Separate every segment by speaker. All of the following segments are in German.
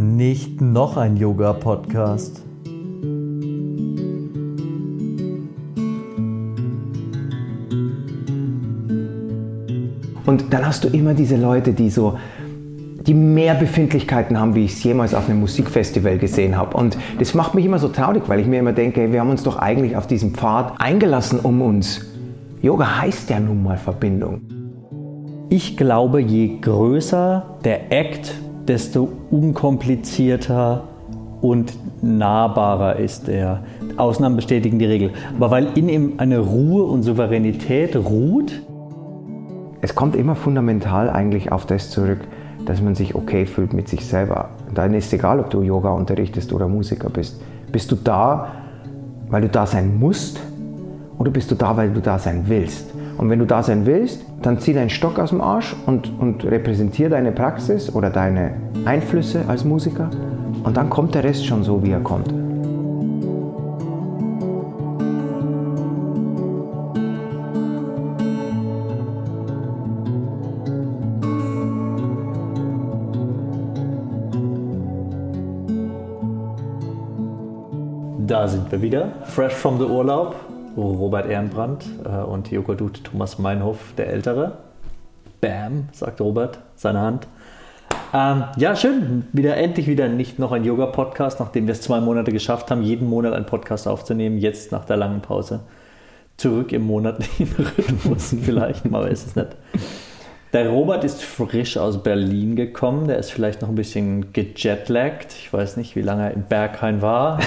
Speaker 1: Nicht noch ein Yoga-Podcast.
Speaker 2: Und dann hast du immer diese Leute, die so die mehr Befindlichkeiten haben, wie ich es jemals auf einem Musikfestival gesehen habe. Und das macht mich immer so traurig, weil ich mir immer denke, wir haben uns doch eigentlich auf diesen Pfad eingelassen, um uns. Yoga heißt ja nun mal Verbindung.
Speaker 1: Ich glaube, je größer der Act, desto unkomplizierter und nahbarer ist er. Ausnahmen bestätigen die Regel. Aber weil in ihm eine Ruhe und Souveränität ruht.
Speaker 2: Es kommt immer fundamental eigentlich auf das zurück, dass man sich okay fühlt mit sich selber. Dann ist egal, ob du Yoga unterrichtest oder Musiker bist. Bist du da, weil du da sein musst oder bist du da, weil du da sein willst? Und wenn du da sein willst, dann zieh deinen Stock aus dem Arsch und, und repräsentiere deine Praxis oder deine Einflüsse als Musiker. Und dann kommt der Rest schon so, wie er kommt.
Speaker 1: Da sind wir wieder, fresh from the Urlaub. Robert Ehrenbrand äh, und Joghurt Thomas Meinhof, der Ältere. Bam, sagt Robert, seine Hand. Ähm, ja, schön. Wieder endlich wieder nicht noch ein Yoga-Podcast, nachdem wir es zwei Monate geschafft haben, jeden Monat einen Podcast aufzunehmen. Jetzt nach der langen Pause zurück im monatlichen Rhythmus. Vielleicht, man weiß es nicht. Der Robert ist frisch aus Berlin gekommen. Der ist vielleicht noch ein bisschen gejetlaggt. Ich weiß nicht, wie lange er in Berghain war.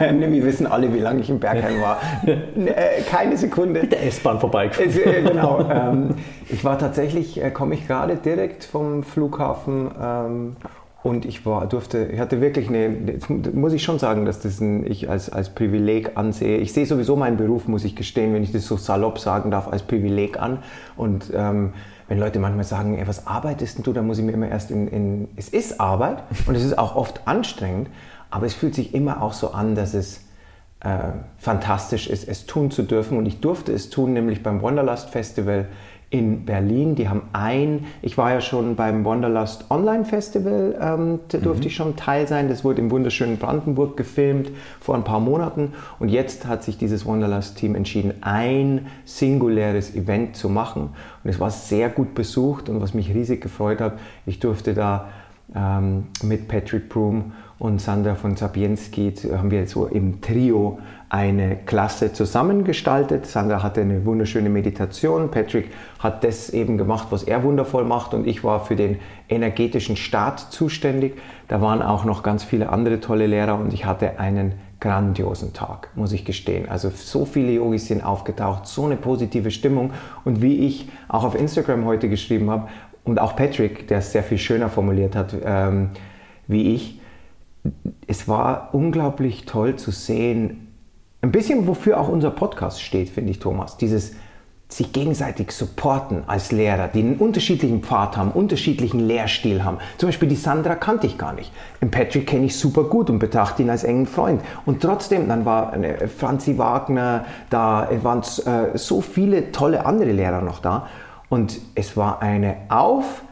Speaker 2: Ähm, Wir wissen alle, wie lange ich in Berghain war. Äh, keine Sekunde.
Speaker 1: Mit der S-Bahn vorbeigefahren.
Speaker 2: Äh, genau. Ähm, ich war tatsächlich, äh, komme ich gerade direkt vom Flughafen ähm, und ich war, durfte, ich hatte wirklich eine, muss ich schon sagen, dass das ein, ich als, als Privileg ansehe. Ich sehe sowieso meinen Beruf, muss ich gestehen, wenn ich das so salopp sagen darf, als Privileg an. Und ähm, wenn Leute manchmal sagen, ey, was arbeitest du, dann muss ich mir immer erst in, in, es ist Arbeit und es ist auch oft anstrengend, aber es fühlt sich immer auch so an, dass es äh, fantastisch ist, es tun zu dürfen. Und ich durfte es tun, nämlich beim Wanderlust Festival in Berlin. Die haben ein, ich war ja schon beim Wanderlust Online Festival, ähm, da durfte mhm. ich schon Teil sein. Das wurde im wunderschönen Brandenburg gefilmt vor ein paar Monaten. Und jetzt hat sich dieses Wanderlust-Team entschieden, ein singuläres Event zu machen. Und es war sehr gut besucht und was mich riesig gefreut hat, ich durfte da ähm, mit Patrick Broom und Sandra von Zabienski haben wir so im Trio eine Klasse zusammengestaltet. Sandra hatte eine wunderschöne Meditation, Patrick hat das eben gemacht, was er wundervoll macht und ich war für den energetischen Start zuständig. Da waren auch noch ganz viele andere tolle Lehrer und ich hatte einen grandiosen Tag, muss ich gestehen. Also so viele Yogis sind aufgetaucht, so eine positive Stimmung und wie ich auch auf Instagram heute geschrieben habe und auch Patrick, der es sehr viel schöner formuliert hat ähm, wie ich, es war unglaublich toll zu sehen, ein bisschen wofür auch unser Podcast steht, finde ich, Thomas. Dieses sich gegenseitig supporten als Lehrer, die einen unterschiedlichen Pfad haben, unterschiedlichen Lehrstil haben. Zum Beispiel die Sandra kannte ich gar nicht. Den Patrick kenne ich super gut und betrachte ihn als engen Freund. Und trotzdem, dann war eine Franzi Wagner da, waren äh, so viele tolle andere Lehrer noch da. Und es war eine Auf,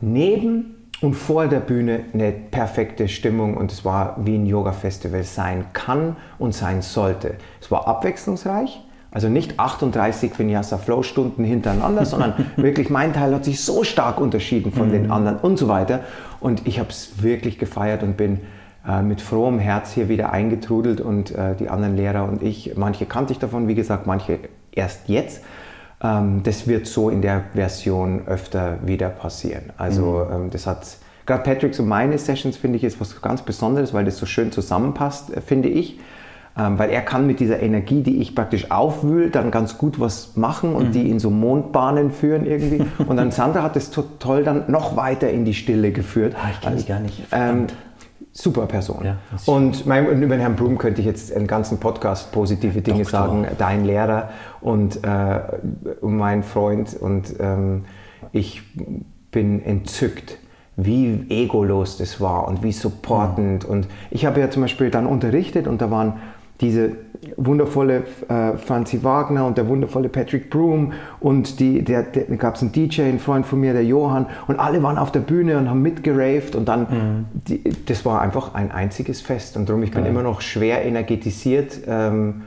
Speaker 2: Neben, und vor der Bühne eine perfekte Stimmung und es war wie ein Yoga-Festival sein kann und sein sollte. Es war abwechslungsreich, also nicht 38 Vinyasa Flow Stunden hintereinander, sondern wirklich mein Teil hat sich so stark unterschieden von mhm. den anderen und so weiter. Und ich habe es wirklich gefeiert und bin äh, mit frohem Herz hier wieder eingetrudelt und äh, die anderen Lehrer und ich, manche kannte ich davon, wie gesagt, manche erst jetzt. Ähm, das wird so in der Version öfter wieder passieren. Also mhm. ähm, das hat, gerade Patricks und meine Sessions finde ich ist was ganz Besonderes, weil das so schön zusammenpasst, äh, finde ich. Ähm, weil er kann mit dieser Energie, die ich praktisch aufwühle, dann ganz gut was machen und mhm. die in so Mondbahnen führen irgendwie. und dann Sandra hat es toll dann noch weiter in die Stille geführt.
Speaker 1: Ah, ich kenne also, gar nicht.
Speaker 2: Ähm, super Person. Ja, und, mein, und, über Herrn Blum könnte ich jetzt einen ganzen Podcast positive Dinge Doktor. sagen. Dein Lehrer und, äh, mein Freund und ähm, ich bin entzückt, wie egolos das war und wie supportend. Mhm. Und ich habe ja zum Beispiel dann unterrichtet und da waren diese wundervolle äh, Franzi Wagner und der wundervolle Patrick Broom und die, der, der gab es einen DJ, ein Freund von mir, der Johann, und alle waren auf der Bühne und haben mitgeraved und dann, mhm. die, das war einfach ein einziges Fest und darum, ich bin ja. immer noch schwer energetisiert. Ähm,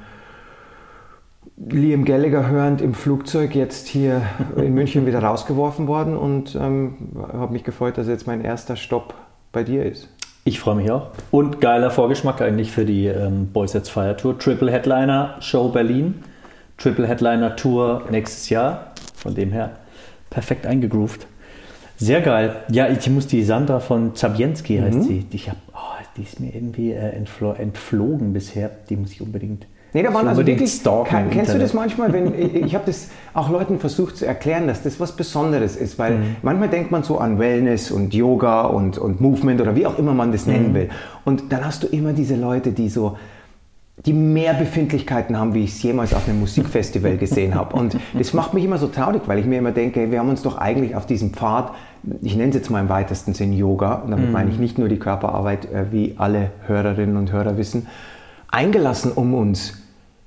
Speaker 2: Liam Gallagher hörend im Flugzeug jetzt hier in München wieder rausgeworfen worden und ähm, habe mich gefreut, dass jetzt mein erster Stopp bei dir ist.
Speaker 1: Ich freue mich auch. Und geiler Vorgeschmack eigentlich für die ähm, Boys Jetzt Fire Tour. Triple Headliner Show Berlin. Triple Headliner Tour nächstes Jahr. Von dem her perfekt eingegroovt. Sehr geil. Ja, ich muss die Sandra von Zabienski heißt mhm. sie. Die, ich hab, oh, die ist mir irgendwie äh, entflo entflogen bisher. Die muss ich unbedingt
Speaker 2: Nee, da waren also wirklich, kennst du das manchmal, wenn, ich habe das auch Leuten versucht zu erklären, dass das was Besonderes ist, weil mhm. manchmal denkt man so an Wellness und Yoga und, und Movement oder wie auch immer man das nennen mhm. will. Und dann hast du immer diese Leute, die so, die mehr Befindlichkeiten haben, wie ich es jemals auf einem Musikfestival gesehen habe. Und das macht mich immer so traurig, weil ich mir immer denke, wir haben uns doch eigentlich auf diesem Pfad, ich nenne es jetzt mal im weitesten Sinn Yoga, und damit mhm. meine ich nicht nur die Körperarbeit, äh, wie alle Hörerinnen und Hörer wissen, eingelassen, um uns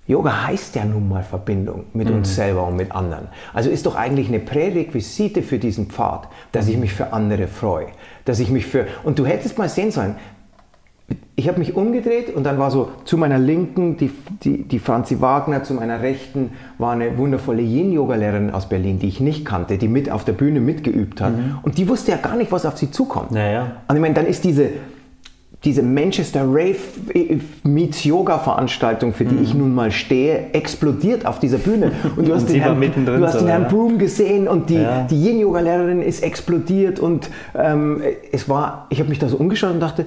Speaker 2: Yoga heißt ja nun mal Verbindung mit mhm. uns selber und mit anderen. Also ist doch eigentlich eine Prärequisite für diesen Pfad, dass ich mich für andere freue, dass ich mich für und du hättest mal sehen sollen. Ich habe mich umgedreht und dann war so zu meiner Linken die, die, die Franzi Wagner, zu meiner Rechten war eine wundervolle Yin-Yoga-Lehrerin aus Berlin, die ich nicht kannte, die mit auf der Bühne mitgeübt hat. Mhm. Und die wusste ja gar nicht, was auf sie zukommt.
Speaker 1: Naja.
Speaker 2: Und ich meine, dann ist diese, diese Manchester Rave Meets Yoga Veranstaltung, für die mhm. ich nun mal stehe, explodiert auf dieser Bühne. Und du hast, und den, Herrn, du hast den Herrn Broom gesehen und die, ja. die Yin Yoga Lehrerin ist explodiert und ähm, es war, ich habe mich da so umgeschaut und dachte,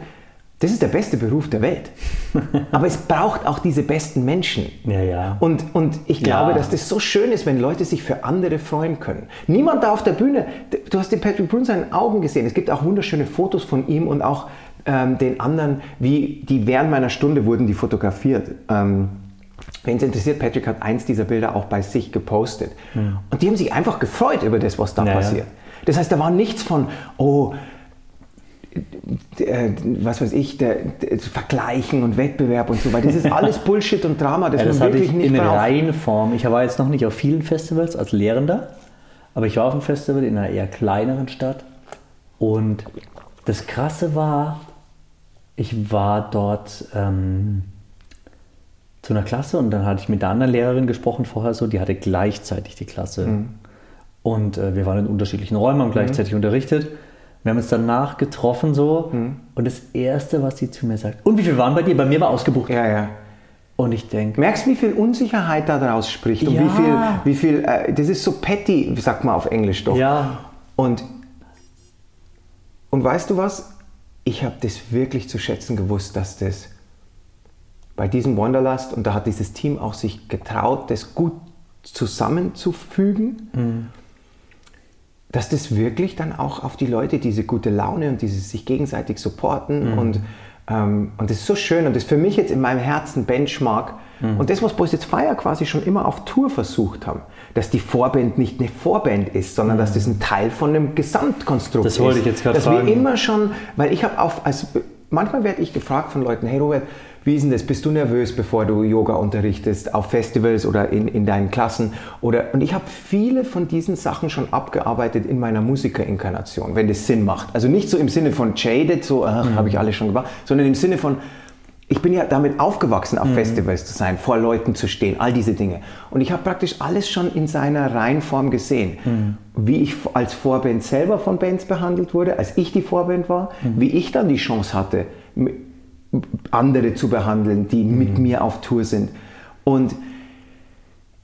Speaker 2: das ist der beste Beruf der Welt. Aber es braucht auch diese besten Menschen.
Speaker 1: Ja, ja.
Speaker 2: Und, und ich glaube, ja. dass das so schön ist, wenn Leute sich für andere freuen können. Niemand da auf der Bühne, du hast den Patrick Brun seinen Augen gesehen. Es gibt auch wunderschöne Fotos von ihm und auch ähm, den anderen, wie die während meiner Stunde wurden die fotografiert. Ähm, Wen es interessiert, Patrick hat eins dieser Bilder auch bei sich gepostet. Mhm. Und die haben sich einfach gefreut über das, was da naja. passiert. Das heißt, da war nichts von, oh, äh, was weiß ich, der, der, Vergleichen und Wettbewerb und so weiter. Das ist alles Bullshit und Drama,
Speaker 1: das, ja, das man wirklich ich nicht in braucht. Reihenform. Ich war jetzt noch nicht auf vielen Festivals als Lehrender, aber ich war auf einem Festival in einer eher kleineren Stadt und das Krasse war, ich war dort ähm, zu einer Klasse und dann hatte ich mit der anderen Lehrerin gesprochen vorher so, die hatte gleichzeitig die Klasse. Mhm. Und äh, wir waren in unterschiedlichen Räumen, haben gleichzeitig mhm. unterrichtet. Wir haben uns danach getroffen so mhm. und das Erste, was sie zu mir sagt, und wie viel waren bei dir? Bei mir war ausgebucht.
Speaker 2: Ja, ja.
Speaker 1: Und ich denke.
Speaker 2: Merkst du, wie viel Unsicherheit da draus spricht? Und ja. wie viel, wie viel äh, das ist so petty, sagt man auf Englisch doch.
Speaker 1: Ja.
Speaker 2: Und, und weißt du was? Ich habe das wirklich zu schätzen gewusst, dass das bei diesem Wanderlust, und da hat dieses Team auch sich getraut, das gut zusammenzufügen, mhm. dass das wirklich dann auch auf die Leute diese gute Laune und dieses sich gegenseitig supporten mhm. und, ähm, und das ist so schön und das ist für mich jetzt in meinem Herzen Benchmark mhm. und das, was Boys It's Fire quasi schon immer auf Tour versucht haben dass die Vorband nicht eine Vorband ist, sondern mhm. dass das ein Teil von einem Gesamtkonstrukt
Speaker 1: ist. Das wollte ich jetzt gerade
Speaker 2: fragen. Dass wir immer schon, weil ich habe auf, als, manchmal werde ich gefragt von Leuten, hey Robert, wie ist denn das? Bist du nervös, bevor du Yoga unterrichtest, auf Festivals oder in, in deinen Klassen? Oder, und ich habe viele von diesen Sachen schon abgearbeitet in meiner Musikerinkarnation, wenn das Sinn macht. Also nicht so im Sinne von jaded, so mhm. habe ich alles schon gemacht, sondern im Sinne von, ich bin ja damit aufgewachsen, auf mhm. Festivals zu sein, vor Leuten zu stehen, all diese Dinge. Und ich habe praktisch alles schon in seiner Reihenform gesehen. Mhm. Wie ich als Vorband selber von Bands behandelt wurde, als ich die Vorband war, mhm. wie ich dann die Chance hatte, andere zu behandeln, die mit mhm. mir auf Tour sind. Und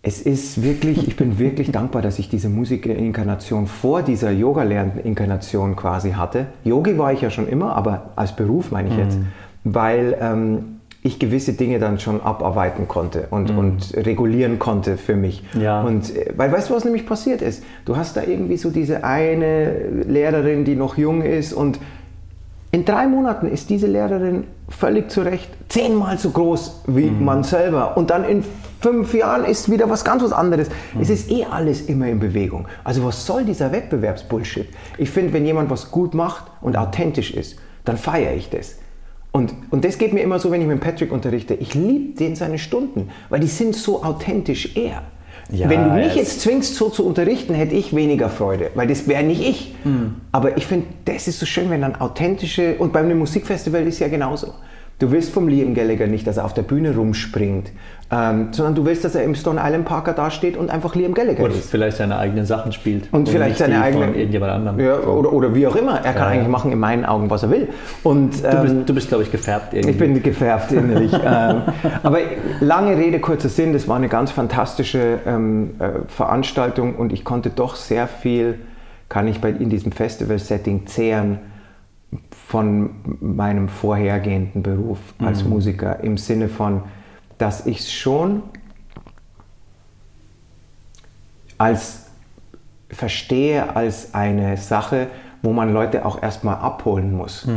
Speaker 2: es ist wirklich, ich bin wirklich dankbar, dass ich diese Musikerinkarnation vor dieser Yoga-Lerninkarnation quasi hatte. Yogi war ich ja schon immer, aber als Beruf meine ich jetzt. Weil ähm, ich gewisse Dinge dann schon abarbeiten konnte und, mhm. und regulieren konnte für mich.
Speaker 1: Ja.
Speaker 2: Und äh, weil weißt du, was nämlich passiert ist? Du hast da irgendwie so diese eine Lehrerin, die noch jung ist und in drei Monaten ist diese Lehrerin völlig zu Recht zehnmal so groß wie mhm. man selber. Und dann in fünf Jahren ist wieder was ganz was anderes. Mhm. Es ist eh alles immer in Bewegung. Also was soll dieser Wettbewerbsbullshit? Ich finde, wenn jemand was gut macht und authentisch ist, dann feiere ich das. Und, und das geht mir immer so, wenn ich mit Patrick unterrichte. Ich liebe den seine Stunden, weil die sind so authentisch er.
Speaker 1: Ja,
Speaker 2: wenn du mich jetzt zwingst, so zu unterrichten, hätte ich weniger Freude, weil das wäre nicht ich. Aber ich finde, das ist so schön, wenn dann authentische, und bei einem Musikfestival ist ja genauso. Du willst vom Liam Gallagher nicht, dass er auf der Bühne rumspringt, ähm, sondern du willst, dass er im Stone Island Parker dasteht und einfach Liam Gallagher
Speaker 1: Oder
Speaker 2: ist.
Speaker 1: vielleicht seine eigenen Sachen spielt.
Speaker 2: Und vielleicht
Speaker 1: nicht
Speaker 2: seine eigenen.
Speaker 1: Irgendjemand anderem.
Speaker 2: Ja, oder, oder wie auch immer. Er kann
Speaker 1: Ja,
Speaker 2: eigentlich
Speaker 1: ja.
Speaker 2: machen in meinen Augen, was er will. Und,
Speaker 1: Du
Speaker 2: ähm,
Speaker 1: bist, du bist glaube ich, gefärbt irgendwie.
Speaker 2: ich bin gefärbt innerlich. ähm, aber lange Rede, kurzer Sinn, das war eine ganz fantastische ähm, äh, Veranstaltung und ich konnte doch sehr viel, kann ich bei, in diesem Festival-Setting zehren von meinem vorhergehenden Beruf als Musiker im Sinne von, dass ich es schon als verstehe als eine Sache, wo man Leute auch erstmal abholen muss.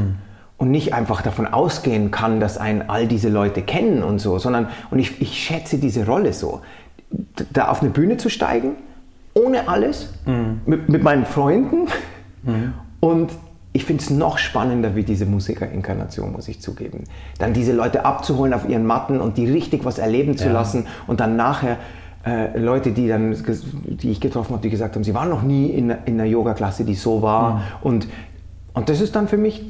Speaker 2: Und nicht einfach davon ausgehen kann, dass einen all diese Leute kennen und so, sondern, und ich, ich schätze diese Rolle so, da auf eine Bühne zu steigen, ohne alles, mit, mit meinen Freunden und ich finde es noch spannender wie diese Musikerinkarnation, muss ich zugeben. Dann diese Leute abzuholen auf ihren Matten und die richtig was erleben zu
Speaker 1: Ja.
Speaker 2: lassen und dann nachher äh, Leute, die, dann, die ich getroffen habe, die gesagt haben, sie waren noch nie in, in einer Yoga-Klasse, die so war. Und, und das ist dann für mich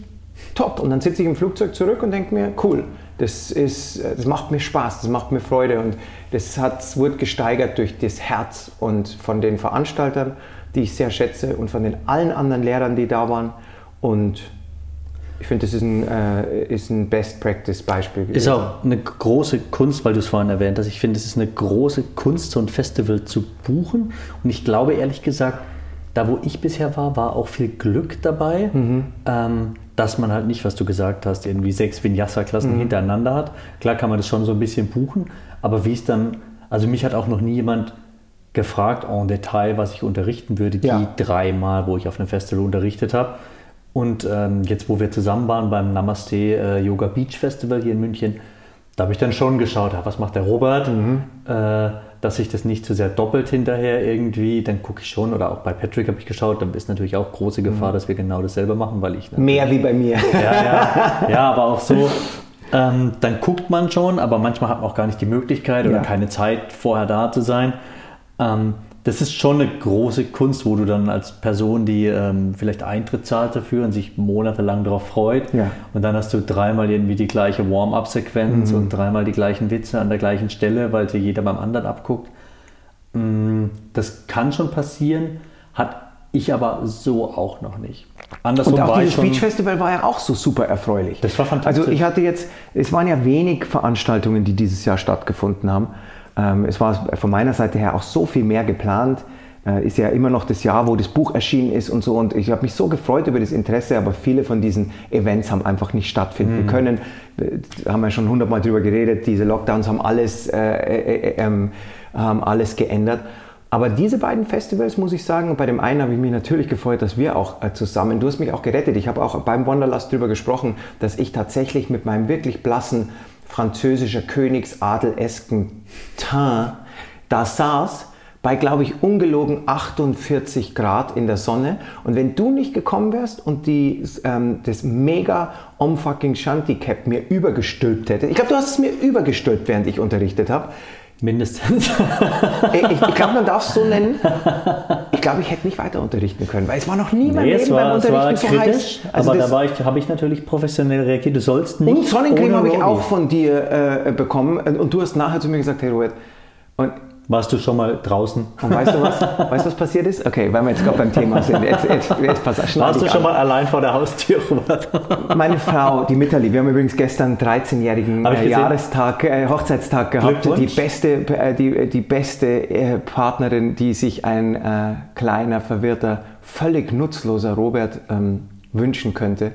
Speaker 2: top. Und dann sitze ich im Flugzeug zurück und denke mir, cool, das, ist, das macht mir Spaß, das macht mir Freude. Und das hat, wurde gesteigert durch das Herz und von den Veranstaltern, die ich sehr schätze, und von den allen anderen Lehrern, die da waren. Und ich finde, das ist ein, äh, ist ein Best-Practice-Beispiel.
Speaker 1: Ist auch eine große Kunst, weil du es vorhin erwähnt hast. Ich finde, es ist eine große Kunst, so ein Festival zu buchen. Und ich glaube ehrlich gesagt, da wo ich bisher war, war auch viel Glück dabei, ähm, dass man halt nicht, was du gesagt hast, irgendwie sechs Vinyasa-Klassen hintereinander hat. Klar kann man das schon so ein bisschen buchen, aber wie es dann, also mich hat auch noch nie jemand gefragt en Detail, was ich unterrichten würde, die
Speaker 2: Ja.
Speaker 1: dreimal, wo ich auf einem Festival unterrichtet habe. Und ähm, jetzt, wo wir zusammen waren beim Namaste äh, Yoga Beach Festival hier in München, da habe ich dann schon geschaut, ja, was macht der Robert, äh, dass ich das nicht zu sehr doppelt hinterher irgendwie, dann gucke ich schon, oder auch bei Patrick habe ich geschaut, dann ist natürlich auch große Gefahr, dass wir genau dasselbe machen, weil ich
Speaker 2: Mehr wie bei mir.
Speaker 1: ja, ja, ja, aber auch so. Ähm, dann guckt man schon, aber manchmal hat man auch gar nicht die Möglichkeit oder
Speaker 2: Ja.
Speaker 1: keine Zeit, vorher da zu sein. Ähm, das ist schon eine große Kunst, wo du dann als Person, die ähm, vielleicht Eintritt zahlt dafür und sich monatelang darauf freut,
Speaker 2: Ja.
Speaker 1: und dann hast du dreimal irgendwie die gleiche Warm-up-Sequenz und dreimal die gleichen Witze an der gleichen Stelle, weil sie jeder beim anderen abguckt. Mm, Das kann schon passieren, hat ich aber so auch noch nicht. Andersrum
Speaker 2: Und auch
Speaker 1: war
Speaker 2: dieses Beach Festival war ja auch so super erfreulich.
Speaker 1: Das war fantastisch.
Speaker 2: Also ich hatte jetzt, es waren ja wenig Veranstaltungen, die dieses Jahr stattgefunden haben. Ähm, es war von meiner Seite her auch so viel mehr geplant. Äh, ist ja immer noch das Jahr, wo das Buch erschienen ist und so. Und ich habe mich so gefreut über das Interesse, aber viele von diesen Events haben einfach nicht stattfinden
Speaker 1: Mhm.
Speaker 2: können. Äh, Da haben wir schon hundertmal drüber geredet. Diese Lockdowns haben alles, äh, äh, äh, ähm, haben alles geändert. Aber diese beiden Festivals, muss ich sagen, bei dem einen habe ich mich natürlich gefreut, dass wir auch äh, zusammen, du hast mich auch gerettet, ich habe auch beim Wanderlust darüber gesprochen, dass ich tatsächlich mit meinem wirklich blassen französischer Königsadel-esken Teint da saß, bei, glaube ich, ungelogen 48 Grad in der Sonne. Und wenn du nicht gekommen wärst und die, ähm, das mega Om-fucking Shanti-Cap mir übergestülpt hätte, ich glaube, du hast es mir übergestülpt, während ich unterrichtet habe,
Speaker 1: mindestens.
Speaker 2: ich, ich, glaube, man darf es so nennen. Ich glaube, ich hätte nicht weiter unterrichten können, weil es war noch nie in meinem
Speaker 1: Nee,
Speaker 2: Leben beim
Speaker 1: war, es war
Speaker 2: Unterrichten so
Speaker 1: kritisch,
Speaker 2: heiß. Also
Speaker 1: aber da war ich, habe ich natürlich professionell reagiert. Du sollst nicht.
Speaker 2: und Sonnencreme habe ich auch von dir äh, bekommen. Und du hast nachher zu mir gesagt, hey Robert, und,
Speaker 1: Warst du schon mal draußen?
Speaker 2: und weißt du was? Weißt du, was passiert ist? Okay, weil wir jetzt gerade beim Thema sind. Jetzt, jetzt, jetzt pass,
Speaker 1: Warst du schon
Speaker 2: an.
Speaker 1: mal allein vor der Haustür, Robert?
Speaker 2: Meine Frau, die Mitterli, wir haben übrigens gestern 13-jährigen
Speaker 1: Hab ich
Speaker 2: äh. Jahrestag, äh, Hochzeitstag gehabt. Die beste, äh, die, die beste äh, Partnerin, die sich ein äh, kleiner, verwirrter, völlig nutzloser Robert ähm, wünschen könnte,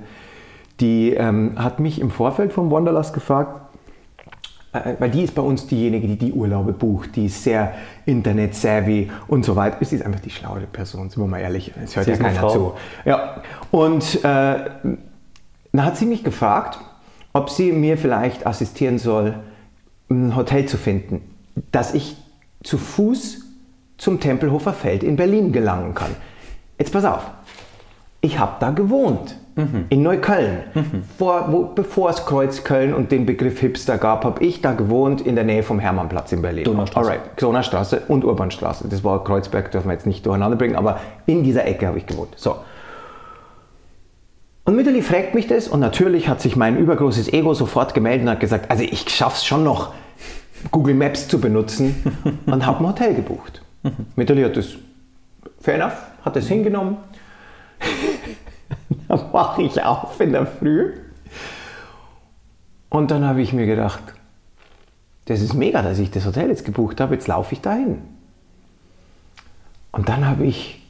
Speaker 2: die ähm, hat mich im Vorfeld vom Wanderlust gefragt, äh, weil die ist bei uns diejenige, die die Urlaube bucht, die ist sehr internet-savvy und so weiter. Sie ist einfach die schlauere Person, sind wir mal ehrlich. Es hört
Speaker 1: Sie
Speaker 2: ja keiner
Speaker 1: Frau.
Speaker 2: zu. Ja, und äh, dann hat sie mich gefragt, ob sie mir vielleicht assistieren soll, ein Hotel zu finden, dass ich zu Fuß zum Tempelhofer Feld in Berlin gelangen kann. Jetzt pass auf, ich habe da gewohnt. In Neukölln. Vor, wo, bevor es Kreuzköln und den Begriff Hipster gab, habe ich da gewohnt in der Nähe vom Hermannplatz in Berlin.
Speaker 1: Donaustraße.
Speaker 2: Alright, Donaustraße und Urbanstraße. Das war Kreuzberg, dürfen wir jetzt nicht durcheinander bringen, aber in dieser Ecke habe ich gewohnt. So. Und Mütterli fragt mich das und natürlich hat sich mein übergroßes Ego sofort gemeldet und hat gesagt, also ich schaff's schon noch, Google Maps zu benutzen und habe ein Hotel gebucht. Mütterli hat das, fair enough, hat das hingenommen. Dann wache ich auf in der Früh und dann habe ich mir gedacht, das ist mega, dass ich das Hotel jetzt gebucht habe, jetzt laufe ich dahin. Und dann habe ich,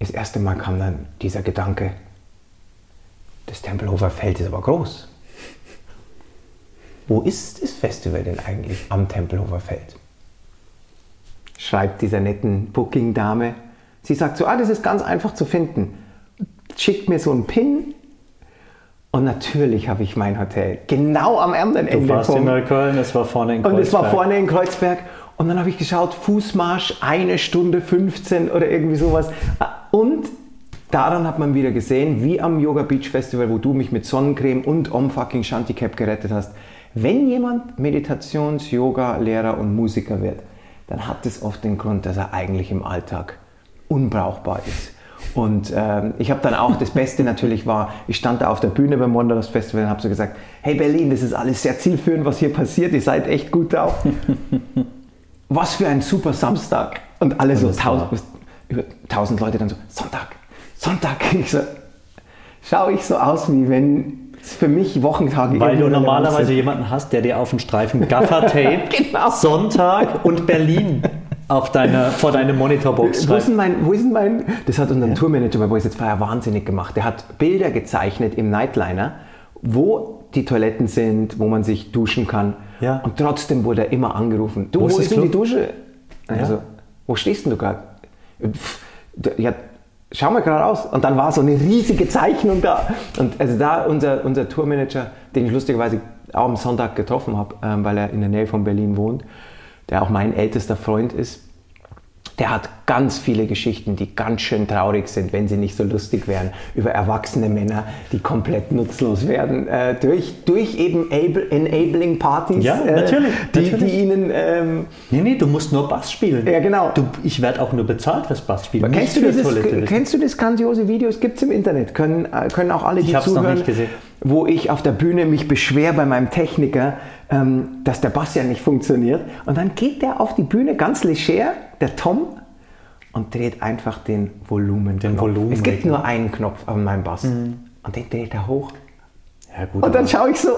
Speaker 2: das erste Mal kam dann dieser Gedanke, das Tempelhofer Feld ist aber groß. Wo ist das Festival denn eigentlich am Tempelhofer Feld? Schreibt dieser netten Booking-Dame. Sie sagt so, ah, das ist ganz einfach zu finden. Schickt mir so einen Pin und natürlich habe ich mein Hotel genau am anderen
Speaker 1: Du
Speaker 2: Ende
Speaker 1: warst in
Speaker 2: vom,
Speaker 1: Neukölln, es war vorne in
Speaker 2: und
Speaker 1: Kreuzberg.
Speaker 2: es war vorne in Kreuzberg. Und dann habe ich geschaut, Fußmarsch, eine Stunde 15 oder irgendwie sowas. Und daran hat man wieder gesehen, wie am Yoga Beach Festival, wo du mich mit Sonnencreme und Om fucking Shanti Cap gerettet hast. Wenn jemand Meditations-, Yoga, Lehrer und Musiker wird, dann hat das oft den Grund, dass er eigentlich im Alltag unbrauchbar ist. Und ähm, ich habe dann auch, das Beste natürlich war, ich stand da auf der Bühne beim Wanderlust Festival und habe so gesagt, hey Berlin, das ist alles sehr zielführend, was hier passiert, ihr seid echt gut drauf. was für ein super Samstag. Und alle so tausend, über tausend Leute dann so, Sonntag, Sonntag. Ich so, schaue ich so aus, wie wenn es für mich Wochentage
Speaker 1: Weil du normalerweise jemanden hast, der dir auf den Streifen Gaffer-Tape,
Speaker 2: Genau.
Speaker 1: Sonntag und Berlin auf deine, vor deine Monitorbox
Speaker 2: Wo ist, mein, wo ist mein, das hat unser Tourmanager bei Boys Jetzt Fire wahnsinnig gemacht. Der hat Bilder gezeichnet im Nightliner, wo die Toiletten sind, wo man sich duschen kann.
Speaker 1: Ja.
Speaker 2: Und trotzdem wurde er immer angerufen. Du,
Speaker 1: Wo
Speaker 2: wo,
Speaker 1: ist
Speaker 2: denn die? Dusche? Also, wo stehst denn du gerade? Ja, schau mal gerade aus. Und dann war so eine riesige Zeichnung da. Und also da unser, unser Tourmanager, den ich lustigerweise auch am Sonntag getroffen habe, ähm, weil er in der Nähe von Berlin wohnt, der auch mein ältester Freund ist, der hat ganz viele Geschichten, die ganz schön traurig sind, wenn sie nicht so lustig wären, über erwachsene Männer, die komplett nutzlos werden, äh, durch, durch eben able, enabling Partys,
Speaker 1: Ja,
Speaker 2: äh,
Speaker 1: natürlich,
Speaker 2: die,
Speaker 1: natürlich.
Speaker 2: die ihnen... Ähm,
Speaker 1: Nee, nee, du musst nur Bass spielen.
Speaker 2: Ja, genau.
Speaker 1: Du, ich werde auch nur bezahlt fürs Bass spielen.
Speaker 2: kennst, du dieses, kennst du das grandiose Video? Es gibt es im Internet, können, äh, können auch alle, die
Speaker 1: Ich hab's noch
Speaker 2: zuhören,
Speaker 1: nicht gesehen.
Speaker 2: wo ich auf der Bühne mich beschwer bei meinem Techniker, ähm, dass der Bass ja nicht funktioniert. Und dann geht der auf die Bühne ganz leger, der Tom, und dreht einfach den Volumen.
Speaker 1: Den Volumen
Speaker 2: Es gibt nur einen Knopf an meinem Bass. Und den dreht er hoch.
Speaker 1: Ja, gut.
Speaker 2: Und dann schaue ich so.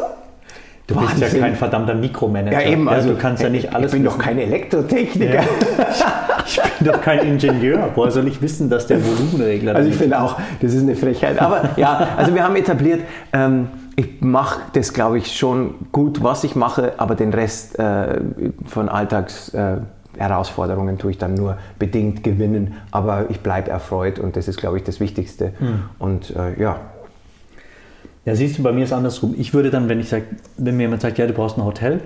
Speaker 1: du bist ja
Speaker 2: Wahnsinn.
Speaker 1: kein verdammter Mikromanager.
Speaker 2: Ja, eben, also
Speaker 1: du kannst ja nicht alles
Speaker 2: Ich bin doch
Speaker 1: wissen.
Speaker 2: kein Elektrotechniker.
Speaker 1: Ich bin doch kein Ingenieur. Woher soll ich wissen, dass der Volumenregler
Speaker 2: Also ich finde auch, das ist eine Frechheit. Aber ja, also wir haben etabliert, ähm, ich mache das, glaube ich, schon gut, was ich mache, aber den Rest äh, von Alltagsherausforderungen äh, Herausforderungen tue ich dann nur bedingt gewinnen. Aber ich bleibe erfreut und das ist, glaube ich, das Wichtigste. Und äh, ja,
Speaker 1: Ja, siehst du, bei mir ist andersrum. Ich würde dann, wenn ich sag, wenn mir jemand sagt, ja, du brauchst ein Hotel,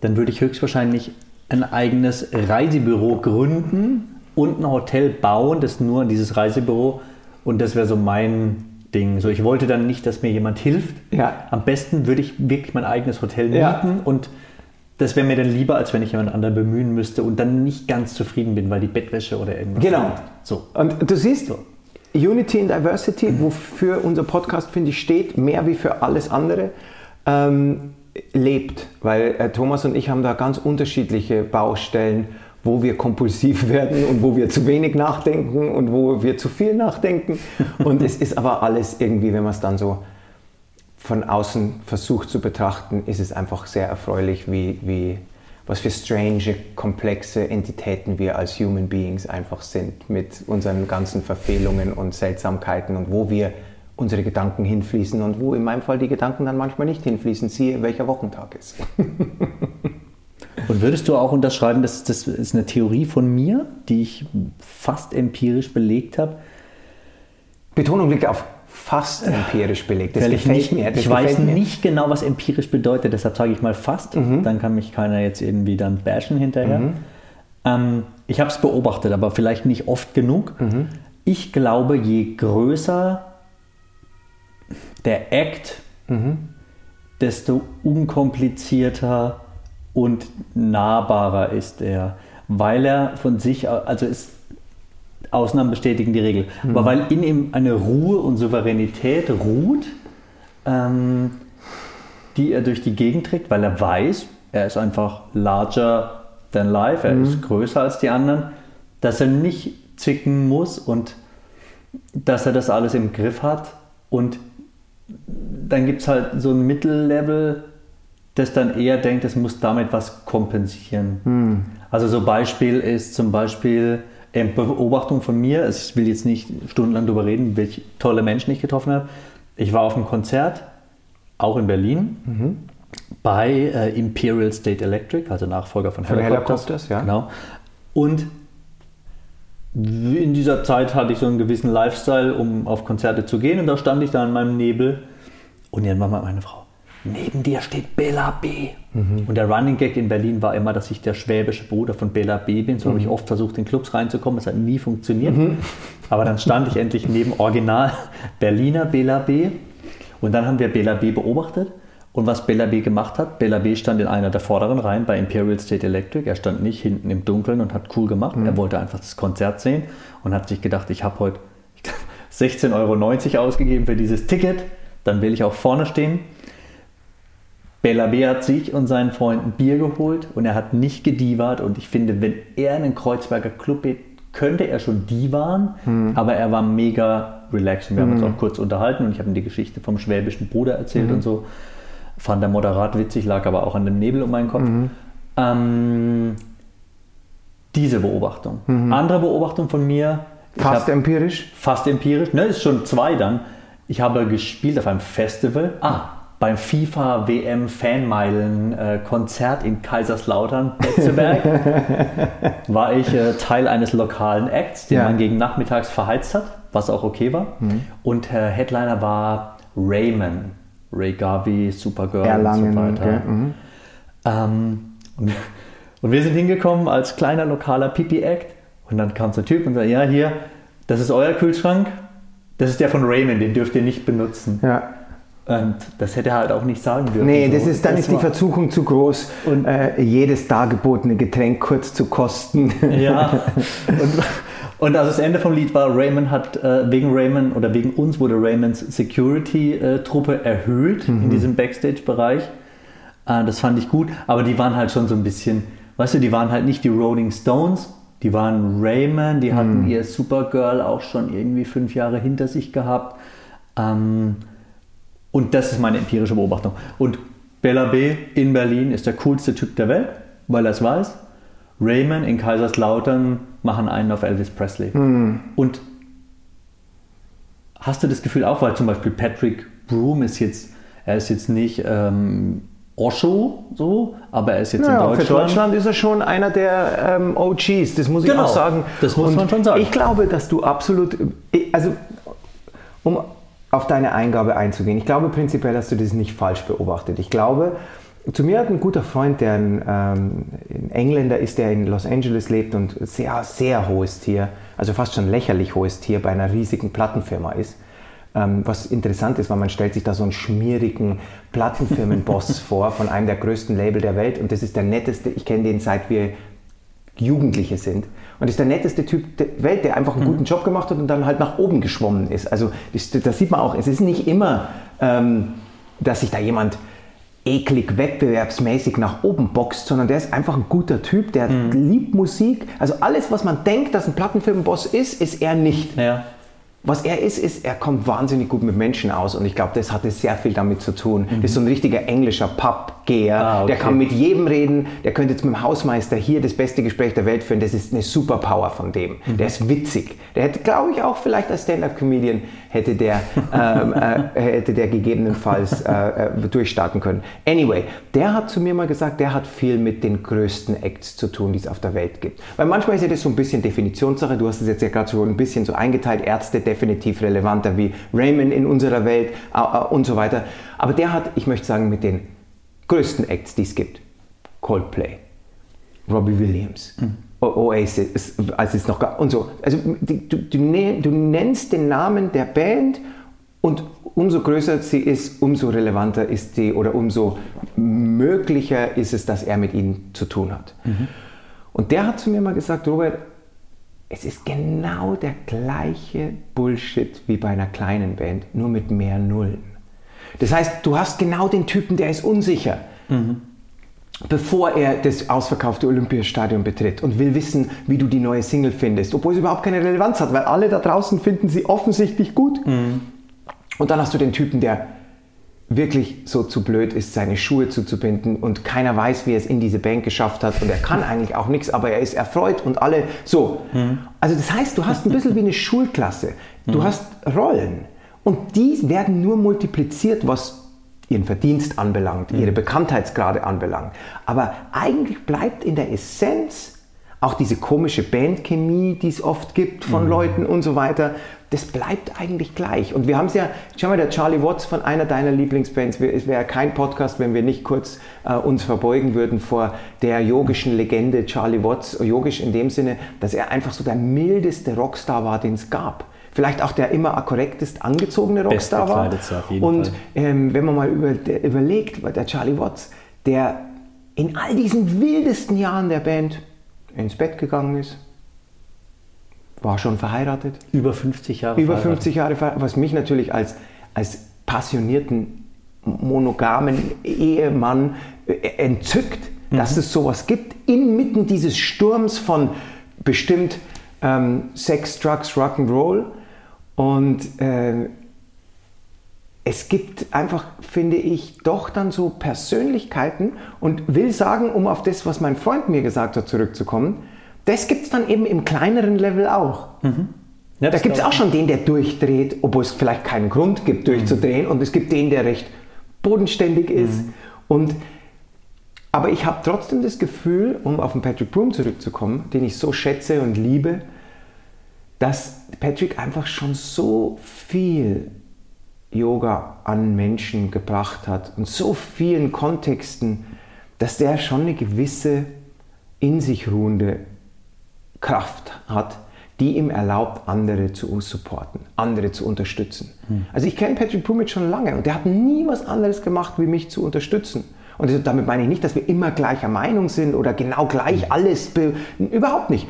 Speaker 1: dann würde ich höchstwahrscheinlich ein eigenes Reisebüro gründen und ein Hotel bauen, das nur an dieses Reisebüro und das wäre so mein Ding. So, ich wollte dann nicht, dass mir jemand hilft.
Speaker 2: Ja.
Speaker 1: Am besten würde ich wirklich mein eigenes Hotel mieten
Speaker 2: Ja.
Speaker 1: und das wäre mir dann lieber, als wenn ich jemand anderen bemühen müsste und dann nicht ganz zufrieden bin, weil die Bettwäsche oder irgendwas.
Speaker 2: Genau.
Speaker 1: fehlt. So.
Speaker 2: Und du siehst,
Speaker 1: So.
Speaker 2: Unity and Diversity, wofür unser Podcast, finde ich, steht, mehr wie für alles andere, ähm, lebt. Weil äh, Thomas und ich haben da ganz unterschiedliche Baustellen, wo wir kompulsiv werden und wo wir zu wenig nachdenken und wo wir zu viel nachdenken. Und es ist aber alles irgendwie, wenn man es dann so von außen versucht zu betrachten, ist es einfach sehr erfreulich, wie, wie, was für strange, komplexe Entitäten wir als Human Beings einfach sind mit unseren ganzen Verfehlungen und Seltsamkeiten und wo wir unsere Gedanken hinfließen und wo in meinem Fall die Gedanken dann manchmal nicht hinfließen, siehe welcher Wochentag ist.
Speaker 1: Und würdest du auch unterschreiben, dass das ist eine Theorie von mir, die ich fast empirisch belegt habe?
Speaker 2: Betonung liegt auf fast empirisch belegt. Das gefällt
Speaker 1: nicht,
Speaker 2: mir. Das
Speaker 1: ich weiß
Speaker 2: mir.
Speaker 1: nicht genau, was empirisch bedeutet, deshalb sage ich mal fast.
Speaker 2: Mhm.
Speaker 1: Dann kann mich keiner jetzt irgendwie dann bashen hinterher. Ähm, ich habe es beobachtet, aber vielleicht nicht oft genug.
Speaker 2: Mhm.
Speaker 1: Ich glaube, je größer der Act, desto unkomplizierter und nahbarer ist er, weil er von sich, also ist Ausnahmen bestätigen die Regel, aber weil in ihm eine Ruhe und Souveränität ruht, ähm, die er durch die Gegend trägt, weil er weiß, er ist einfach larger than life, er ist größer als die anderen, dass er nicht zicken muss und dass er das alles im Griff hat. Und dann gibt es halt so ein Mittellevel, das dann eher denkt, es muss damit was kompensieren. Also so Beispiel ist zum Beispiel äh, Beobachtung von mir, ich will jetzt nicht stundenlang darüber reden, welche tolle Menschen ich getroffen habe. Ich war auf einem Konzert, auch in Berlin, bei äh, Imperial State Electric, also Nachfolger von
Speaker 2: Von
Speaker 1: Helicopters.
Speaker 2: Helicopters, ja.
Speaker 1: Genau. Und in dieser Zeit hatte ich so einen gewissen Lifestyle, um auf Konzerte zu gehen. Und da stand ich da in meinem Nebel. Und irgendwann mal meine Frau, neben dir steht Bela B. Und der Running Gag in Berlin war immer, dass ich der schwäbische Bruder von Bela B bin. So habe ich oft versucht, in Clubs reinzukommen. Es hat nie funktioniert. Aber dann stand ich endlich neben Original Berliner Bela B. Und dann haben wir Bela B beobachtet. Und was Bela B gemacht hat, Bela B stand in einer der vorderen Reihen bei Imperial State Electric. Er stand nicht hinten im Dunkeln und hat cool gemacht. Er wollte einfach das Konzert sehen und hat sich gedacht, ich habe heute ich glaub, 16,90 Euro ausgegeben für dieses Ticket. Dann will ich auch vorne stehen. Bela B hat sich und seinen Freunden Bier geholt und er hat nicht gedivert. Und ich finde, wenn er in einen Kreuzberger Club geht, könnte er schon divern, aber er war mega relaxed. Und wir haben uns auch kurz unterhalten und ich habe ihm die Geschichte vom schwäbischen Bruder erzählt und so. Fand er moderat witzig, lag aber auch an dem Nebel um meinen Kopf. Ähm, diese Beobachtung. Andere Beobachtung von mir.
Speaker 2: Fast empirisch.
Speaker 1: fast empirisch, ne, ist schon zwei dann. Ich habe gespielt auf einem Festival, ah, beim FIFA WM Fanmeilen Konzert in Kaiserslautern, Betzeberg, war ich äh, Teil eines lokalen Acts, den
Speaker 2: Ja.
Speaker 1: man gegen nachmittags verheizt hat, was auch okay war. Und äh, Headliner war Rayman, Ray Garvey, Supergirl
Speaker 2: Erlangen.
Speaker 1: und so weiter.
Speaker 2: gell? Mhm.
Speaker 1: Ähm, und, und wir sind hingekommen als kleiner lokaler Pipi-Act und dann kam so ein Typ und sagte, ja, hier, das ist euer Kühlschrank, das ist der von Raymond, den dürft ihr nicht benutzen.
Speaker 2: Ja.
Speaker 1: Und das hätte er halt auch nicht sagen dürfen.
Speaker 2: Nee, das ist, dann ist die Versuchung zu groß,
Speaker 1: Und-
Speaker 2: äh, jedes dargebotene Getränk kurz zu kosten.
Speaker 1: Ja, und, und also das Ende vom Lied war, Raymond hat, äh, wegen Raymond oder wegen uns wurde Raymonds Security-Truppe erhöht in diesem Backstage-Bereich. Äh, das fand ich gut, aber die waren halt schon so ein bisschen, weißt du, die waren halt nicht die Rolling Stones, die waren Raymond, die hatten ihr Supergirl auch schon irgendwie fünf Jahre hinter sich gehabt. Ähm, und das ist meine empirische Beobachtung. Und Bella B. in Berlin ist der coolste Typ der Welt, weil er es weiß. Raymond in Kaiserslautern machen einen auf Elvis Presley. Und hast du das Gefühl auch, weil zum Beispiel Patrick Broom ist jetzt, er ist jetzt nicht ähm, Osho so, aber er ist jetzt
Speaker 2: Ja,
Speaker 1: in
Speaker 2: für
Speaker 1: Deutschland.
Speaker 2: Deutschland ist er schon einer der ähm, OGs, das muss ich
Speaker 1: Genau,
Speaker 2: auch sagen.
Speaker 1: das muss
Speaker 2: Und
Speaker 1: man schon sagen.
Speaker 2: Ich glaube, dass du absolut, also um auf deine Eingabe einzugehen, ich glaube prinzipiell hast du das nicht falsch beobachtet. Ich glaube, zu mir hat ein guter Freund, der ein, ähm, ein Engländer ist, der in Los Angeles lebt und sehr, sehr hohes Tier, also fast schon lächerlich hohes Tier bei einer riesigen Plattenfirma ist. Ähm, was interessant ist, weil man stellt sich da so einen schmierigen Plattenfirmenboss vor von einem der größten Label der Welt und das ist der netteste, ich kenne den seit wir Jugendliche sind. Und ist der netteste Typ der Welt, der einfach einen guten Job gemacht hat und dann halt nach oben geschwommen ist. Also das, das sieht man auch. Es ist nicht immer, ähm, dass sich da jemand eklig wettbewerbsmäßig nach oben boxt, sondern der ist einfach ein guter Typ, der liebt Musik. Also alles, was man denkt, dass ein Plattenfirmenboss ist, ist er nicht.
Speaker 1: Ja.
Speaker 2: Was er ist, ist, er kommt wahnsinnig gut mit Menschen aus und ich glaube, das hatte sehr viel damit zu tun. Das ist so ein richtiger englischer Pubgeher,
Speaker 1: Ah, okay.
Speaker 2: der kann mit jedem reden, der könnte jetzt mit dem Hausmeister hier das beste Gespräch der Welt führen, das ist eine Superpower von dem. Der ist witzig. Der hätte, glaube ich, auch vielleicht als Stand-Up-Comedian hätte der, ähm, äh, hätte der gegebenenfalls äh, äh, durchstarten können. Anyway, der hat zu mir mal gesagt, der hat viel mit den größten Acts zu tun, die es auf der Welt gibt. Weil manchmal ist ja das so ein bisschen Definitionssache, du hast es jetzt ja gerade so ein bisschen so eingeteilt, Ärzte definitiv relevanter wie Raymond in unserer Welt äh, und so weiter. Aber der hat, ich möchte sagen, mit den größten Acts, die es gibt, Coldplay, Robbie Williams, O- Oasis, als es noch gab und so. Also die, du, du nennst den Namen der Band Und umso größer sie ist, umso relevanter ist sie oder umso möglicher ist es, dass er mit ihnen zu tun hat. Mhm. Und der hat zu mir mal gesagt, Robert, es ist genau der gleiche Bullshit wie bei einer kleinen Band, nur mit mehr Nullen. Das heißt, du hast genau den Typen, der ist unsicher. Mhm bevor er das ausverkaufte Olympiastadion betritt und will wissen, wie du die neue Single findest, obwohl es überhaupt keine Relevanz hat, weil alle da draußen finden sie offensichtlich gut. Mhm. Und dann hast du den Typen, der wirklich so zu blöd ist, seine Schuhe zuzubinden und keiner weiß, wie er es in diese Band geschafft hat und er kann eigentlich auch nichts, aber er ist erfreut und alle so. Mhm. Also das heißt, du hast ein bisschen wie eine Schulklasse. Du mhm. hast Rollen und die werden nur multipliziert, was ihren Verdienst anbelangt, mhm. ihre Bekanntheitsgrade anbelangt. Aber eigentlich bleibt in der Essenz auch diese komische Bandchemie, die es oft gibt von mhm. Leuten und so weiter, das bleibt eigentlich gleich. Und wir haben es ja, schau mal, der Charlie Watts von einer deiner Lieblingsbands, es wäre kein Podcast, wenn wir nicht kurz äh, uns verbeugen würden vor der yogischen Legende Charlie Watts, yogisch in dem Sinne, dass er einfach so der mildeste Rockstar war, den es gab vielleicht auch der immer korrektest angezogene Rockstar war. Und ähm, wenn man mal über, überlegt, der Charlie Watts, der in all diesen wildesten Jahren der Band ins Bett gegangen ist, war schon verheiratet.
Speaker 1: Über 50 Jahre
Speaker 2: Über 50 Jahre verheiratet, was mich natürlich als, als passionierten, monogamen Ehemann äh, entzückt, mhm. dass es sowas gibt, inmitten dieses Sturms von bestimmt ähm, Sex, Drugs, Rock'n'Roll. Und äh, es gibt einfach, finde ich, doch dann so Persönlichkeiten und will sagen, um auf das, was mein Freund mir gesagt hat, zurückzukommen, das gibt es dann eben im kleineren Level auch. Mhm. Ja, da gibt es auch schon den, der durchdreht, obwohl es vielleicht keinen Grund gibt, durchzudrehen. Mhm. Und es gibt den, der recht bodenständig ist. Mhm. Und, aber ich habe trotzdem das Gefühl, um auf den Patrick Broom zurückzukommen, den ich so schätze und liebe, dass Patrick einfach schon so viel Yoga an Menschen gebracht hat und so vielen Kontexten, dass der schon eine gewisse in sich ruhende Kraft hat, die ihm erlaubt, andere zu supporten, andere zu unterstützen. Hm. Also ich kenne Patrick Pumic schon lange und der hat nie was anderes gemacht, wie mich zu unterstützen. Und damit meine ich nicht, dass wir immer gleicher Meinung sind oder genau gleich hm. alles, überhaupt nicht.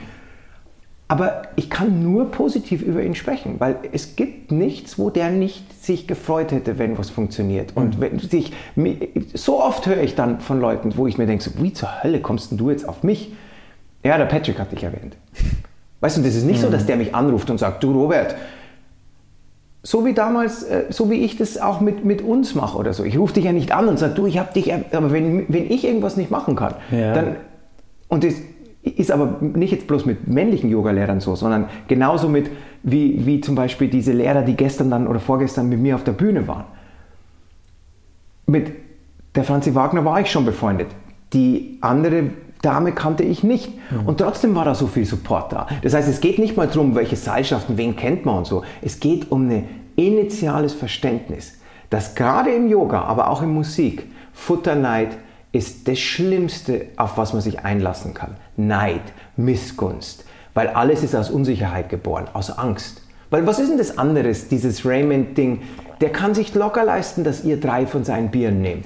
Speaker 2: Aber ich kann nur positiv über ihn sprechen, weil es gibt nichts, wo der nicht sich gefreut hätte, wenn was funktioniert. Und mhm. wenn sich, so oft höre ich dann von Leuten, wo ich mir denke, so, wie zur Hölle kommst denn du jetzt auf mich? Ja, der Patrick hat dich erwähnt. Weißt du, das ist nicht mhm. so, dass der mich anruft und sagt, du Robert, so wie damals, äh, so wie ich das auch mit, mit uns mache oder so. Ich rufe dich ja nicht an und sage, du, ich habe dich, aber wenn, wenn ich irgendwas nicht machen kann, ja. dann, und das, ist aber nicht jetzt bloß mit männlichen Yogalehrern so, sondern genauso mit, wie, wie zum Beispiel diese Lehrer, die gestern dann oder vorgestern mit mir auf der Bühne waren. Mit der Franzi Wagner war ich schon befreundet. Die andere Dame kannte ich nicht. Mhm. Und trotzdem war da so viel Support da. Das heißt, es geht nicht mal darum, welche Seilschaften, wen kennt man und so. Es geht um ein initiales Verständnis, dass gerade im Yoga, aber auch in Musik, Futterneid, ist das Schlimmste, auf was man sich einlassen kann. Neid, Missgunst. Weil alles ist aus Unsicherheit geboren, aus Angst. Weil was ist denn das anderes, dieses Raymond-Ding? Der kann sich locker leisten, dass ihr drei von seinen Bieren nehmt.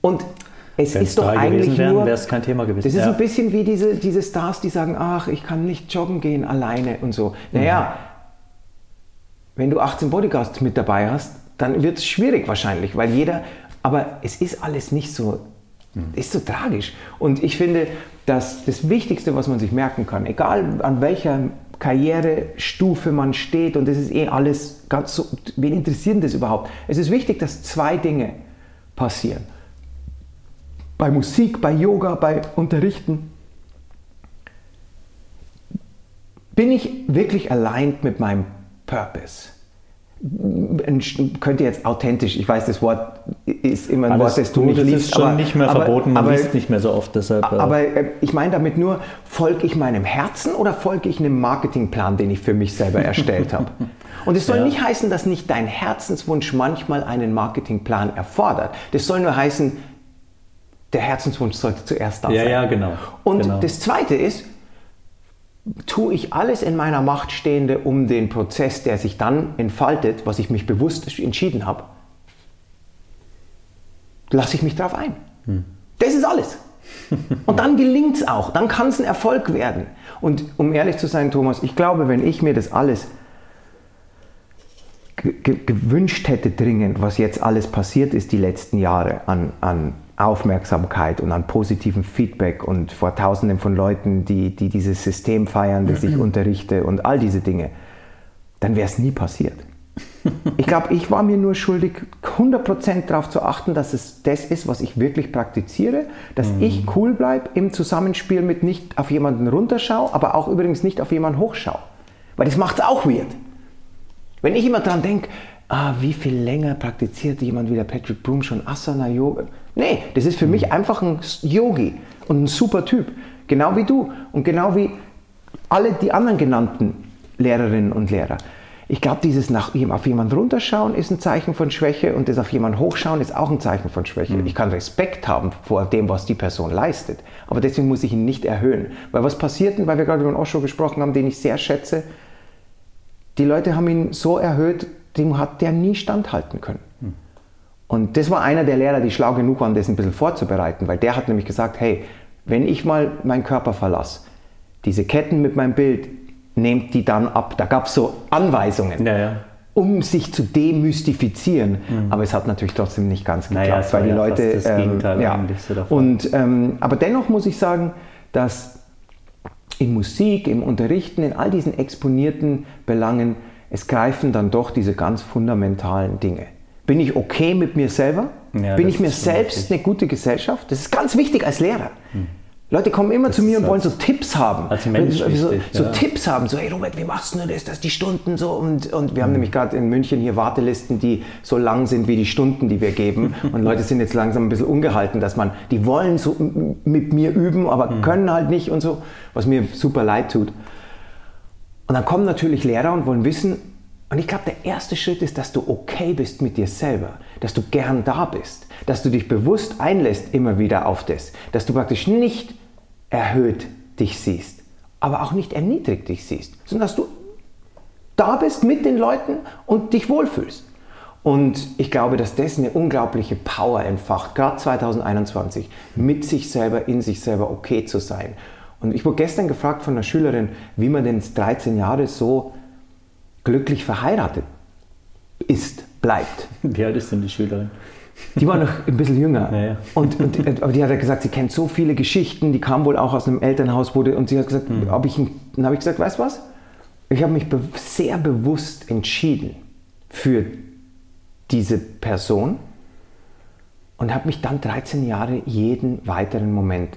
Speaker 2: Und es Wenn's ist doch eigentlich wären, nur,
Speaker 1: es kein Thema gewesen.
Speaker 2: Das ist ja. ein bisschen wie diese, diese Stars, die sagen, ach, ich kann nicht joggen gehen alleine und so. Naja, mhm. wenn du 18 Bodyguards mit dabei hast, dann wird es schwierig wahrscheinlich, weil jeder, aber es ist alles nicht so das ist so tragisch. Und ich finde, dass das Wichtigste, was man sich merken kann, egal an welcher Karrierestufe man steht, und das ist eh alles ganz so, wen interessiert das überhaupt? Es ist wichtig, dass zwei Dinge passieren. Bei Musik, bei Yoga, bei Unterrichten. Bin ich wirklich allein mit meinem Purpose? Könnte jetzt authentisch, ich weiß, das Wort ist immer ein Alles Wort, das du nicht
Speaker 1: das
Speaker 2: liest.
Speaker 1: ist schon aber, nicht mehr aber, verboten, man aber, liest nicht mehr so oft deshalb.
Speaker 2: Äh. Aber äh, ich meine damit nur, folge ich meinem Herzen oder folge ich einem Marketingplan, den ich für mich selber erstellt habe? Und es soll ja. nicht heißen, dass nicht dein Herzenswunsch manchmal einen Marketingplan erfordert. Das soll nur heißen, der Herzenswunsch sollte zuerst da
Speaker 1: ja,
Speaker 2: sein.
Speaker 1: Ja, genau.
Speaker 2: Und
Speaker 1: genau.
Speaker 2: das Zweite ist, tue ich alles in meiner Macht Stehende, um den Prozess, der sich dann entfaltet, was ich mich bewusst entschieden habe, lasse ich mich darauf ein. Hm. Das ist alles. Und dann gelingt es auch, dann kann es ein Erfolg werden. Und um ehrlich zu sein, Thomas, ich glaube, wenn ich mir das alles gewünscht hätte dringend, was jetzt alles passiert ist die letzten Jahre an, an Aufmerksamkeit und an positivem Feedback und vor Tausenden von Leuten, die, die dieses System feiern, das ich unterrichte und all diese Dinge, dann wäre es nie passiert. Ich glaube, ich war mir nur schuldig, 100% darauf zu achten, dass es das ist, was ich wirklich praktiziere, dass mhm. ich cool bleibe im Zusammenspiel mit nicht auf jemanden runterschaue, aber auch übrigens nicht auf jemanden hochschaue. Weil das macht es auch weird. Wenn ich immer dran denke, ah, wie viel länger praktiziert jemand wie der Patrick Broom schon Asana Yoga? Nee, das ist für mich mhm. einfach ein Yogi und ein super Typ. Genau wie du und genau wie alle die anderen genannten Lehrerinnen und Lehrer. Ich glaube, dieses nach auf jemanden runterschauen ist ein Zeichen von Schwäche und das auf jemanden hochschauen ist auch ein Zeichen von Schwäche. Mhm. Ich kann Respekt haben vor dem, was die Person leistet, aber deswegen muss ich ihn nicht erhöhen. Weil was passiert denn, weil wir gerade über den Osho gesprochen haben, den ich sehr schätze, die Leute haben ihn so erhöht, dem hat der nie standhalten können. Mhm. Und das war einer der Lehrer, die schlau genug waren, das ein bisschen vorzubereiten, weil der hat nämlich gesagt, hey, wenn ich mal meinen Körper verlasse, diese Ketten mit meinem Bild, nehmt die dann ab. Da gab es so Anweisungen. Ja, ja. Um sich zu demystifizieren. Mhm. Aber es hat natürlich trotzdem nicht ganz geklappt, naja, weil die ja Leute. das ähm, ja. So Und, ähm, aber dennoch muss ich sagen, dass in Musik, im Unterrichten, in all diesen exponierten Belangen, es greifen dann doch diese ganz fundamentalen Dinge. Bin ich okay mit mir selber? Ja, Bin ich mir selbst wichtig. eine gute Gesellschaft? Das ist ganz wichtig als Lehrer. Hm. Leute kommen immer das zu mir und wollen so Tipps haben.
Speaker 1: Als Mensch so,
Speaker 2: wichtig, so, ja. Tipps haben, so, hey Robert, wie machst du das, dass die Stunden so und, und wir haben mhm. nämlich gerade in München hier Wartelisten, die so lang sind wie die Stunden, die wir geben und Leute sind jetzt langsam ein bisschen ungehalten, dass man, die wollen so mit mir üben, aber mhm. können halt nicht und so, was mir super leid tut. Und dann kommen natürlich Lehrer und wollen wissen, und ich glaube, der erste Schritt ist, dass du okay bist mit dir selber, dass du gern da bist, dass du dich bewusst einlässt immer wieder auf das, dass du praktisch nicht erhöht dich siehst, aber auch nicht erniedrigt dich siehst, sondern dass du da bist mit den Leuten und dich wohlfühlst. Und ich glaube, dass das eine unglaubliche Power entfacht, gerade 2021, mit sich selber, in sich selber okay zu sein. Und ich wurde gestern gefragt von einer Schülerin, wie man denn 13 Jahre so glücklich verheiratet ist, bleibt.
Speaker 1: Wie alt ist denn die Schülerin?
Speaker 2: Die war noch ein bisschen jünger. Ja, Und, und, aber die hat ja gesagt, sie kennt so viele Geschichten, die kam wohl auch aus einem Elternhaus, wurde, und sie hat gesagt, mhm. ob ich, dann habe ich gesagt, weißt du was? Ich habe mich be sehr bewusst entschieden für diese Person und habe mich dann 13 Jahre jeden weiteren Moment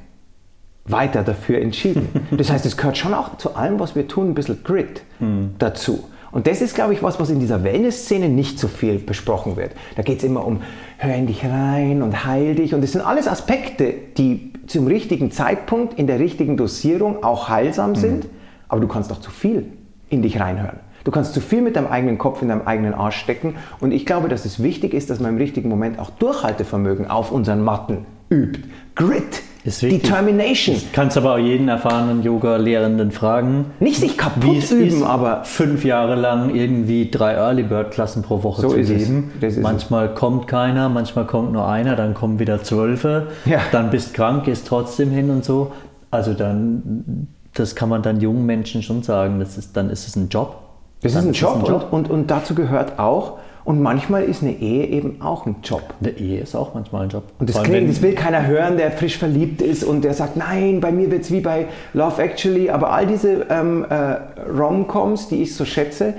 Speaker 2: weiter dafür entschieden. Das heißt, es gehört schon auch zu allem, was wir tun, ein bisschen Grit mhm. dazu. Und das ist, glaube ich, was, was in dieser Wellness-Szene nicht so viel besprochen wird. Da geht es immer um, hör in dich rein und heil dich. Und das sind alles Aspekte, die zum richtigen Zeitpunkt, in der richtigen Dosierung auch heilsam mhm. sind. Aber du kannst auch zu viel in dich reinhören. Du kannst zu viel mit deinem eigenen Kopf in deinem eigenen Arsch stecken. Und ich glaube, dass es wichtig ist, dass man im richtigen Moment auch Durchhaltevermögen auf unseren Matten übt. Grit Determination.
Speaker 1: Du kannst aber auch jeden erfahrenen Yoga-Lehrenden fragen.
Speaker 2: Nicht sich kaputt wie es üben, ist, aber
Speaker 1: fünf Jahre lang irgendwie drei Early Bird Klassen pro Woche so zu geben. manchmal es. kommt keiner, manchmal kommt nur einer, dann kommen wieder zwölfe. Ja. Dann bist krank, gehst trotzdem hin und so. Also dann, das kann man dann jungen Menschen schon sagen. Das ist, dann ist es ein Job.
Speaker 2: Das ist ein Job, ein Job. Und, und, und dazu gehört auch, und manchmal ist eine Ehe eben auch ein Job.
Speaker 1: Eine Ehe ist auch manchmal ein Job.
Speaker 2: Und das, klingt, das will keiner hören, der frisch verliebt ist und der sagt, nein, bei mir wird es wie bei Love Actually. Aber all diese ähm, äh, Rom-Coms, die ich so schätze,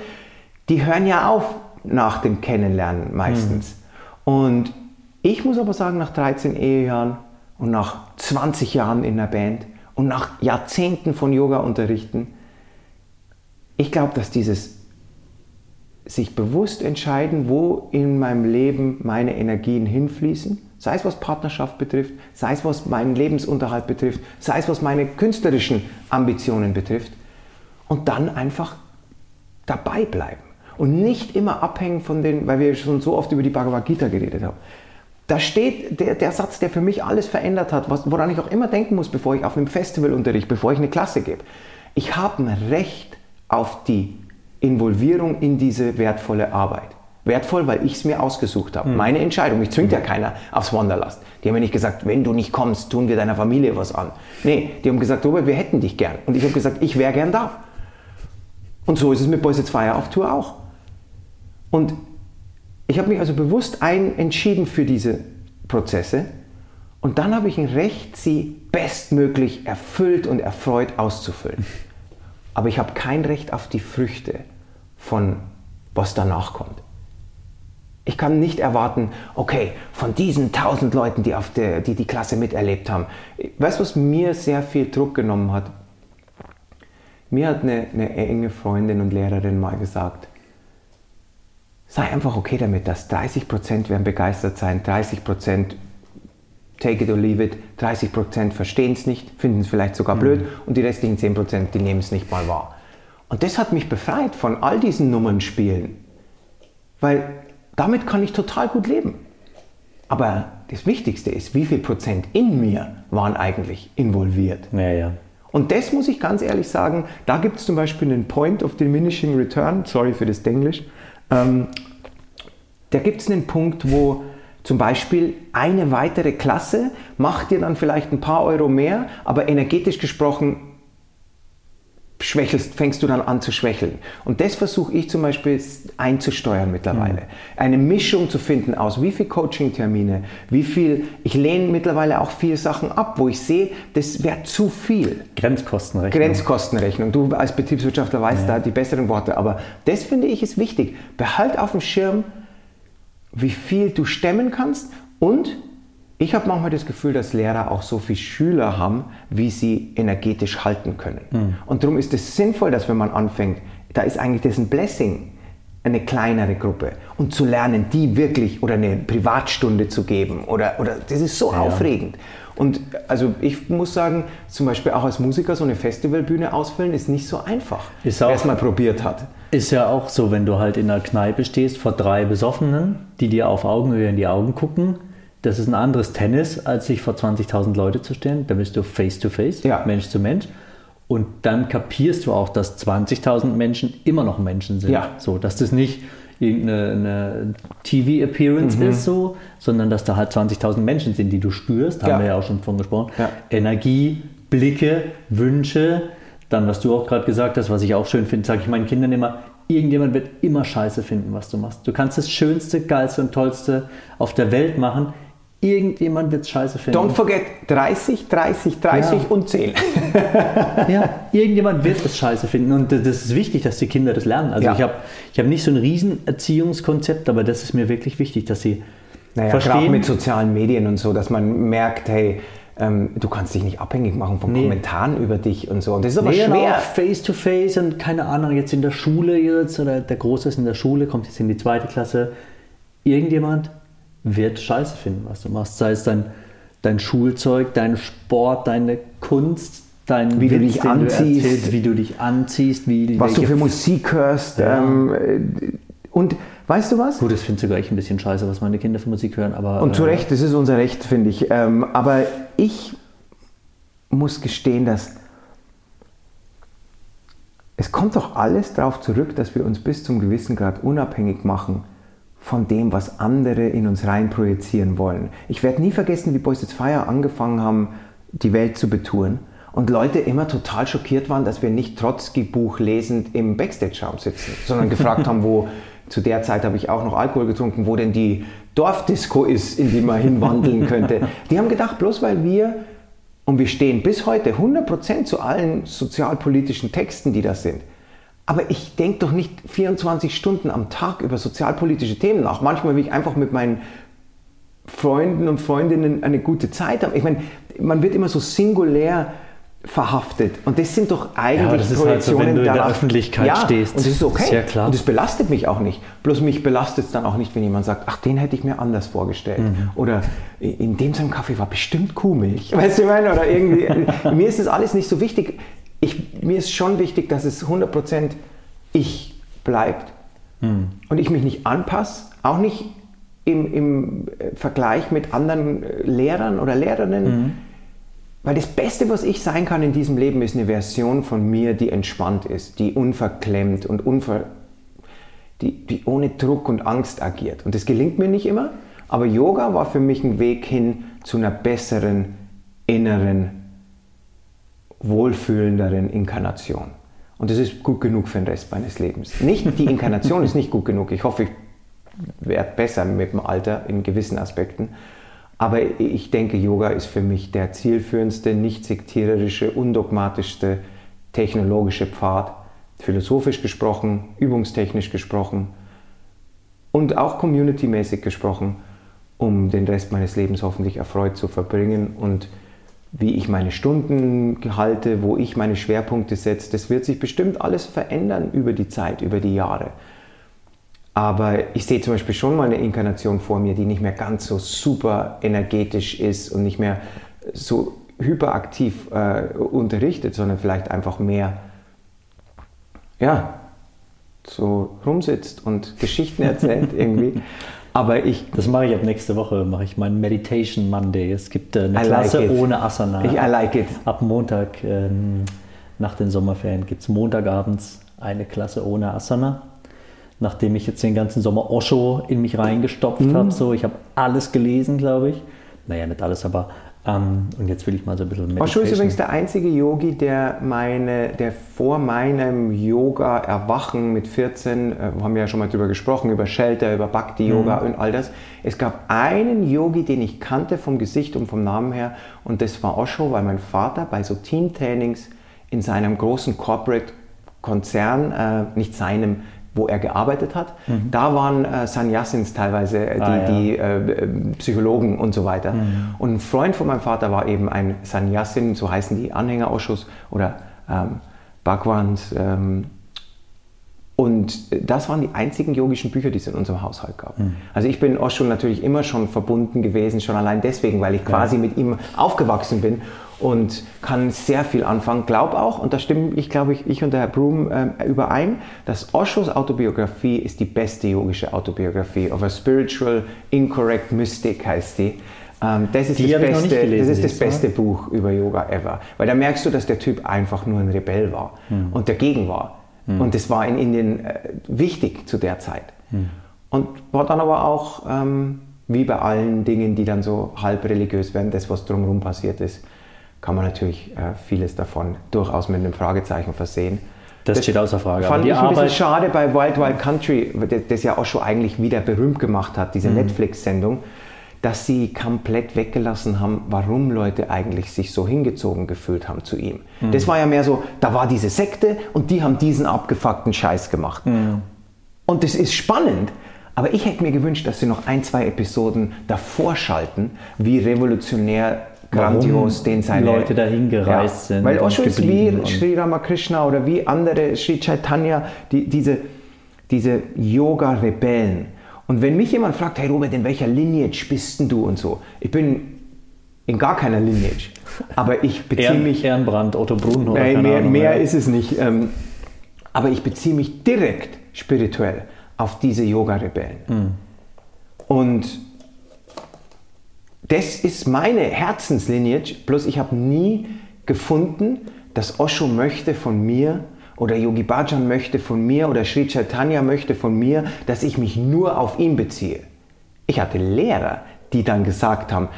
Speaker 2: die hören ja auf nach dem Kennenlernen meistens. Hm. Und ich muss aber sagen, nach 13 Ehejahren und nach 20 Jahren in der Band und nach Jahrzehnten von Yoga-Unterrichten, ich glaube, dass dieses sich bewusst entscheiden, wo in meinem Leben meine Energien hinfließen, sei es was Partnerschaft betrifft, sei es was meinen Lebensunterhalt betrifft, sei es was meine künstlerischen Ambitionen betrifft und dann einfach dabei bleiben und nicht immer abhängen von den, weil wir schon so oft über die Bhagavad Gita geredet haben. Da steht der, der Satz, der für mich alles verändert hat, was, woran ich auch immer denken muss, bevor ich auf einem Festival unterrichte, bevor ich eine Klasse gebe. Ich habe ein Recht auf die Involvierung in diese wertvolle Arbeit. Wertvoll, weil ich es mir ausgesucht habe. Mhm. Meine Entscheidung. Mich zwingt ja keiner aufs Wanderlast. Die haben mir nicht gesagt, wenn du nicht kommst, tun wir deiner Familie was an. Nee, die haben gesagt, Robert, wir hätten dich gern. Und ich habe gesagt, ich wäre gern da. Und so ist es mit Boys It's Fire auf Tour auch. Und ich habe mich also bewusst ein entschieden für diese Prozesse und dann habe ich ein Recht, sie bestmöglich erfüllt und erfreut auszufüllen. Aber ich habe kein Recht auf die Früchte von was danach kommt. Ich kann nicht erwarten, okay, von diesen tausend Leuten, die, auf der, die die Klasse miterlebt haben. Weißt du, was mir sehr viel Druck genommen hat? Mir hat eine, eine enge Freundin und Lehrerin mal gesagt, sei einfach okay damit, dass 30 Prozent werden begeistert sein, 30 Prozent take it or leave it, 30 Prozent verstehen es nicht, finden es vielleicht sogar mhm. blöd und die restlichen 10 Prozent, die nehmen es nicht mal wahr. Und das hat mich befreit von all diesen Nummernspielen, weil damit kann ich total gut leben. Aber das Wichtigste ist, wie viel Prozent in mir waren eigentlich involviert.
Speaker 1: Ja, ja.
Speaker 2: Und das muss ich ganz ehrlich sagen, da gibt es zum Beispiel einen Point of Diminishing Return, sorry für das Denglisch, ähm, da gibt es einen Punkt, wo zum Beispiel eine weitere Klasse macht dir dann vielleicht ein paar Euro mehr, aber energetisch gesprochen schwächelst, fängst du dann an zu schwächeln. Und das versuche ich zum Beispiel einzusteuern mittlerweile. Mhm. Eine Mischung zu finden aus wie viel Coaching-Termine, wie viel, ich lehne mittlerweile auch viele Sachen ab, wo ich sehe, das wäre zu viel.
Speaker 1: Grenzkostenrechnung.
Speaker 2: Grenzkostenrechnung. Du als Betriebswirtschaftler weißt ja. da die besseren Worte, aber das finde ich ist wichtig. Behalt auf dem Schirm, wie viel du stemmen kannst und ich habe manchmal das Gefühl, dass Lehrer auch so viele Schüler haben, wie sie energetisch halten können. Mhm. Und darum ist es sinnvoll, dass wenn man anfängt, da ist eigentlich das ein Blessing, eine kleinere Gruppe und zu lernen, die wirklich oder eine Privatstunde zu geben oder, oder das ist so ja. aufregend. Und also ich muss sagen, zum Beispiel auch als Musiker so eine Festivalbühne ausfüllen ist nicht so einfach,
Speaker 1: wer es mal probiert hat. Ist ja auch so, wenn du halt in einer Kneipe stehst vor drei Besoffenen, die dir auf Augenhöhe in die Augen gucken das ist ein anderes Tennis, als sich vor 20.000 Leute zu stellen. Da bist du face to face, ja. Mensch zu Mensch. Und dann kapierst du auch, dass 20.000 Menschen immer noch Menschen sind. Ja. So, dass das nicht irgendeine TV-Appearance mhm. ist, so, sondern dass da halt 20.000 Menschen sind, die du spürst. Da ja. haben wir ja auch schon von gesprochen. Ja. Energie, Blicke, Wünsche. Dann, was du auch gerade gesagt hast, was ich auch schön finde, sage ich meinen Kindern immer, irgendjemand wird immer Scheiße finden, was du machst. Du kannst das Schönste, Geilste und Tollste auf der Welt machen Irgendjemand wird scheiße finden.
Speaker 2: Don't forget 30, 30, 30 ja. und 10.
Speaker 1: ja, irgendjemand wird es scheiße finden. Und das ist wichtig, dass die Kinder das lernen. Also ja. ich habe ich hab nicht so ein Riesenerziehungskonzept, aber das ist mir wirklich wichtig, dass sie
Speaker 2: naja, verstehen. Gerade mit sozialen Medien und so, dass man merkt, hey, ähm, du kannst dich nicht abhängig machen von nee. Kommentaren über dich und so. Und
Speaker 1: das ist aber nee, schwer. Face to face und keine Ahnung, jetzt in der Schule jetzt oder der Große ist in der Schule, kommt jetzt in die zweite Klasse. Irgendjemand wird scheiße finden, was du machst. Sei es dein, dein Schulzeug, dein Sport, deine Kunst, dein
Speaker 2: wie Witz, du dich anziehst, du
Speaker 1: erzählst, wie du dich anziehst, wie,
Speaker 2: was du für Musik hörst. Ja. Ähm, äh, und weißt du was?
Speaker 1: Gut, das finde sogar ich ein bisschen scheiße, was meine Kinder für Musik hören. Aber,
Speaker 2: und zu äh, Recht, das ist unser Recht, finde ich. Ähm, aber ich muss gestehen, dass es kommt doch alles darauf zurück, dass wir uns bis zum gewissen Grad unabhängig machen von dem, was andere in uns rein projizieren wollen. Ich werde nie vergessen, wie Boys It's Fire angefangen haben, die Welt zu betouren und Leute immer total schockiert waren, dass wir nicht Trotzki-Buch lesend im Backstage-Raum sitzen, sondern gefragt haben, wo, zu der Zeit habe ich auch noch Alkohol getrunken, wo denn die Dorfdisco ist, in die man hinwandeln könnte. Die haben gedacht, bloß weil wir, und wir stehen bis heute 100% zu allen sozialpolitischen Texten, die das sind, aber ich denke doch nicht 24 Stunden am Tag über sozialpolitische Themen nach. Manchmal will ich einfach mit meinen Freunden und Freundinnen eine gute Zeit haben. Ich meine, man wird immer so singulär verhaftet. Und das sind doch eigentlich ja, das ist halt so, wenn
Speaker 1: du in der Öffentlichkeit ja, stehst.
Speaker 2: Und das ist okay.
Speaker 1: Ja klar.
Speaker 2: Und das belastet mich auch nicht. Bloß mich belastet es dann auch nicht, wenn jemand sagt, ach, den hätte ich mir anders vorgestellt. Mhm. Oder in dem seinem Kaffee war bestimmt Kuhmilch. Weißt du, ich meine? Oder irgendwie, mir ist das alles nicht so wichtig ich, mir ist schon wichtig, dass es 100% ich bleibt mhm. und ich mich nicht anpasse, auch nicht im, im Vergleich mit anderen Lehrern oder Lehrerinnen, mhm. Weil das Beste, was ich sein kann in diesem Leben, ist eine Version von mir, die entspannt ist, die unverklemmt und unver, die, die ohne Druck und Angst agiert. Und das gelingt mir nicht immer, aber Yoga war für mich ein Weg hin zu einer besseren, inneren, wohlfühlenderen Inkarnation. Und das ist gut genug für den Rest meines Lebens. Nicht die Inkarnation ist nicht gut genug. Ich hoffe, ich werde besser mit dem Alter in gewissen Aspekten. Aber ich denke, Yoga ist für mich der zielführendste, nicht sektiererische, undogmatischste technologische Pfad, philosophisch gesprochen, übungstechnisch gesprochen und auch communitymäßig gesprochen, um den Rest meines Lebens hoffentlich erfreut zu verbringen und wie ich meine Stunden halte, wo ich meine Schwerpunkte setze, das wird sich bestimmt alles verändern über die Zeit, über die Jahre. Aber ich sehe zum Beispiel schon mal eine Inkarnation vor mir, die nicht mehr ganz so super energetisch ist und nicht mehr so hyperaktiv äh, unterrichtet, sondern vielleicht einfach mehr, ja, so rumsitzt und Geschichten erzählt irgendwie.
Speaker 1: Aber ich. Das mache ich ab nächste Woche, mache ich meinen Meditation Monday. Es gibt äh, eine I Klasse like ohne Asana.
Speaker 2: Ich, I like it.
Speaker 1: Ab Montag, ähm, nach den Sommerferien, gibt es Montagabends eine Klasse ohne Asana nachdem ich jetzt den ganzen Sommer Osho in mich reingestopft mhm. habe. So, ich habe alles gelesen, glaube ich. Naja, nicht alles, aber ähm, und jetzt will ich mal so ein bisschen
Speaker 2: Meditation. Osho ist übrigens der einzige Yogi, der, meine, der vor meinem Yoga-Erwachen mit 14, äh, haben wir ja schon mal drüber gesprochen, über Shelter, über Bhakti-Yoga mhm. und all das. Es gab einen Yogi, den ich kannte vom Gesicht und vom Namen her und das war Osho, weil mein Vater bei so Teamtrainings in seinem großen Corporate-Konzern, äh, nicht seinem, wo er gearbeitet hat. Mhm. Da waren äh, Sannyasins teilweise äh, die, ah, ja. die äh, Psychologen und so weiter. Mhm. Und ein Freund von meinem Vater war eben ein Sannyasin, so heißen die Anhängerausschuss oder ähm, Bhagwans. Ähm, und das waren die einzigen yogischen Bücher, die es in unserem Haushalt gab. Mhm. Also ich bin Osho natürlich immer schon verbunden gewesen, schon allein deswegen, weil ich quasi ja. mit ihm aufgewachsen bin und kann sehr viel anfangen. Glaub auch, und da stimmen ich, glaube ich, ich und der Herr Broom äh, überein, dass Oshos Autobiografie ist die beste yogische Autobiografie. Of a Spiritual Incorrect Mystic heißt die. Ähm, das ist, die das, beste, gelesen, das, ist das beste Buch über Yoga ever. Weil da merkst du, dass der Typ einfach nur ein Rebell war hm. und dagegen war. Hm. Und das war in Indien äh, wichtig zu der Zeit. Hm. Und war dann aber auch, ähm, wie bei allen Dingen, die dann so halb religiös werden, das, was drumherum passiert ist, kann man natürlich äh, vieles davon durchaus mit einem Fragezeichen versehen.
Speaker 1: Das, das steht außer Frage.
Speaker 2: Fand ich ein bisschen schade bei Wild Wild Country, das ja auch schon eigentlich wieder berühmt gemacht hat, diese mhm. Netflix-Sendung, dass sie komplett weggelassen haben, warum Leute eigentlich sich so hingezogen gefühlt haben zu ihm. Mhm. Das war ja mehr so, da war diese Sekte und die haben diesen abgefuckten Scheiß gemacht. Mhm. Und das ist spannend, aber ich hätte mir gewünscht, dass sie noch ein, zwei Episoden davor schalten, wie revolutionär grandios, den seine
Speaker 1: Leute dahin gereist ja, sind.
Speaker 2: Weil Osho ist wie Sri Ramakrishna oder wie andere, Sri Chaitanya, die, diese, diese Yoga-Rebellen. Und wenn mich jemand fragt, hey Robert, in welcher Lineage bist denn du und so, ich bin in gar keiner Lineage, aber ich beziehe Ehren, mich...
Speaker 1: Ehrenbrand, Otto Brunn
Speaker 2: oder Nein, mehr, Ahnung, mehr ist es nicht. Ähm, aber ich beziehe mich direkt spirituell auf diese Yoga-Rebellen. Mhm. Und das ist meine Herzenslineage, bloß ich habe nie gefunden, dass Osho möchte von mir oder Yogi Bhajan möchte von mir oder Sri Chaitanya möchte von mir, dass ich mich nur auf ihn beziehe. Ich hatte Lehrer, die dann gesagt haben,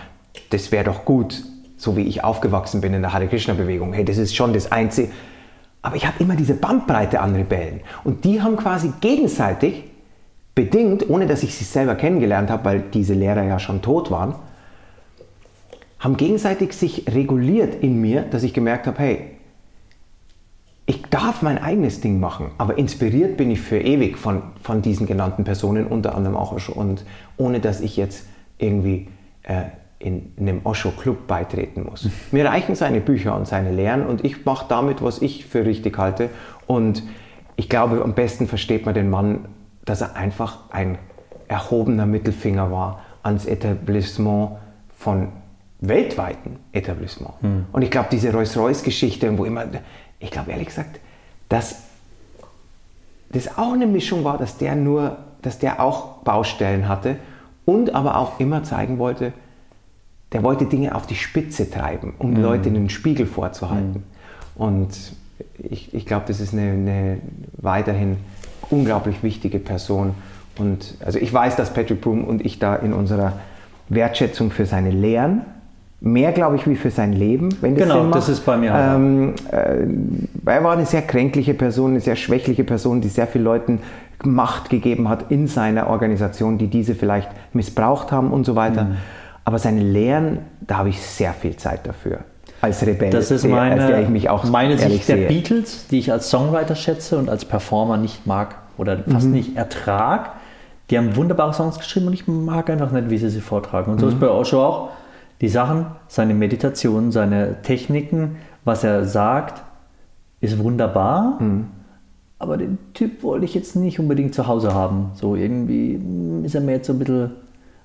Speaker 2: das wäre doch gut, so wie ich aufgewachsen bin in der Hare Krishna Bewegung. Hey, das ist schon das Einzige. Aber ich habe immer diese Bandbreite an Rebellen. Und die haben quasi gegenseitig bedingt, ohne dass ich sie selber kennengelernt habe, weil diese Lehrer ja schon tot waren, haben gegenseitig sich reguliert in mir, dass ich gemerkt habe, hey, ich darf mein eigenes Ding machen, aber inspiriert bin ich für ewig von, von diesen genannten Personen, unter anderem auch Osho, und ohne dass ich jetzt irgendwie äh, in, in einem Osho-Club beitreten muss. Mir reichen seine Bücher und seine Lehren und ich mache damit, was ich für richtig halte. Und ich glaube, am besten versteht man den Mann, dass er einfach ein erhobener Mittelfinger war ans Etablissement von weltweiten Etablissement. Hm. Und ich glaube, diese Rolls-Royce-Geschichte, wo immer, ich glaube ehrlich gesagt, dass das auch eine Mischung war, dass der nur, dass der auch Baustellen hatte und aber auch immer zeigen wollte, der wollte Dinge auf die Spitze treiben, um mhm. Leute in den Spiegel vorzuhalten. Mhm. Und ich, ich glaube, das ist eine, eine, weiterhin unglaublich wichtige Person. Und also ich weiß, dass Patrick Broom und ich da in unserer Wertschätzung für seine Lehren mehr, glaube ich, wie für sein Leben,
Speaker 1: wenn das Genau, das ist bei mir auch. Ähm,
Speaker 2: äh, er war eine sehr kränkliche Person, eine sehr schwächliche Person, die sehr vielen Leuten Macht gegeben hat in seiner Organisation, die diese vielleicht missbraucht haben und so weiter. Mhm. Aber seine Lehren, da habe ich sehr viel Zeit dafür. Als Rebell,
Speaker 1: das ist meine, der ich mich auch meine Sicht der Beatles, die ich als Songwriter schätze und als Performer nicht mag oder fast mhm. nicht ertrag. Die haben wunderbare Songs geschrieben und ich mag einfach nicht, wie sie sie vortragen. Und so mhm. ist bei Osho auch die Sachen, seine Meditation, seine Techniken, was er sagt, ist wunderbar. Mhm. Aber den Typ wollte ich jetzt nicht unbedingt zu Hause haben. So irgendwie ist er mir jetzt so ein bisschen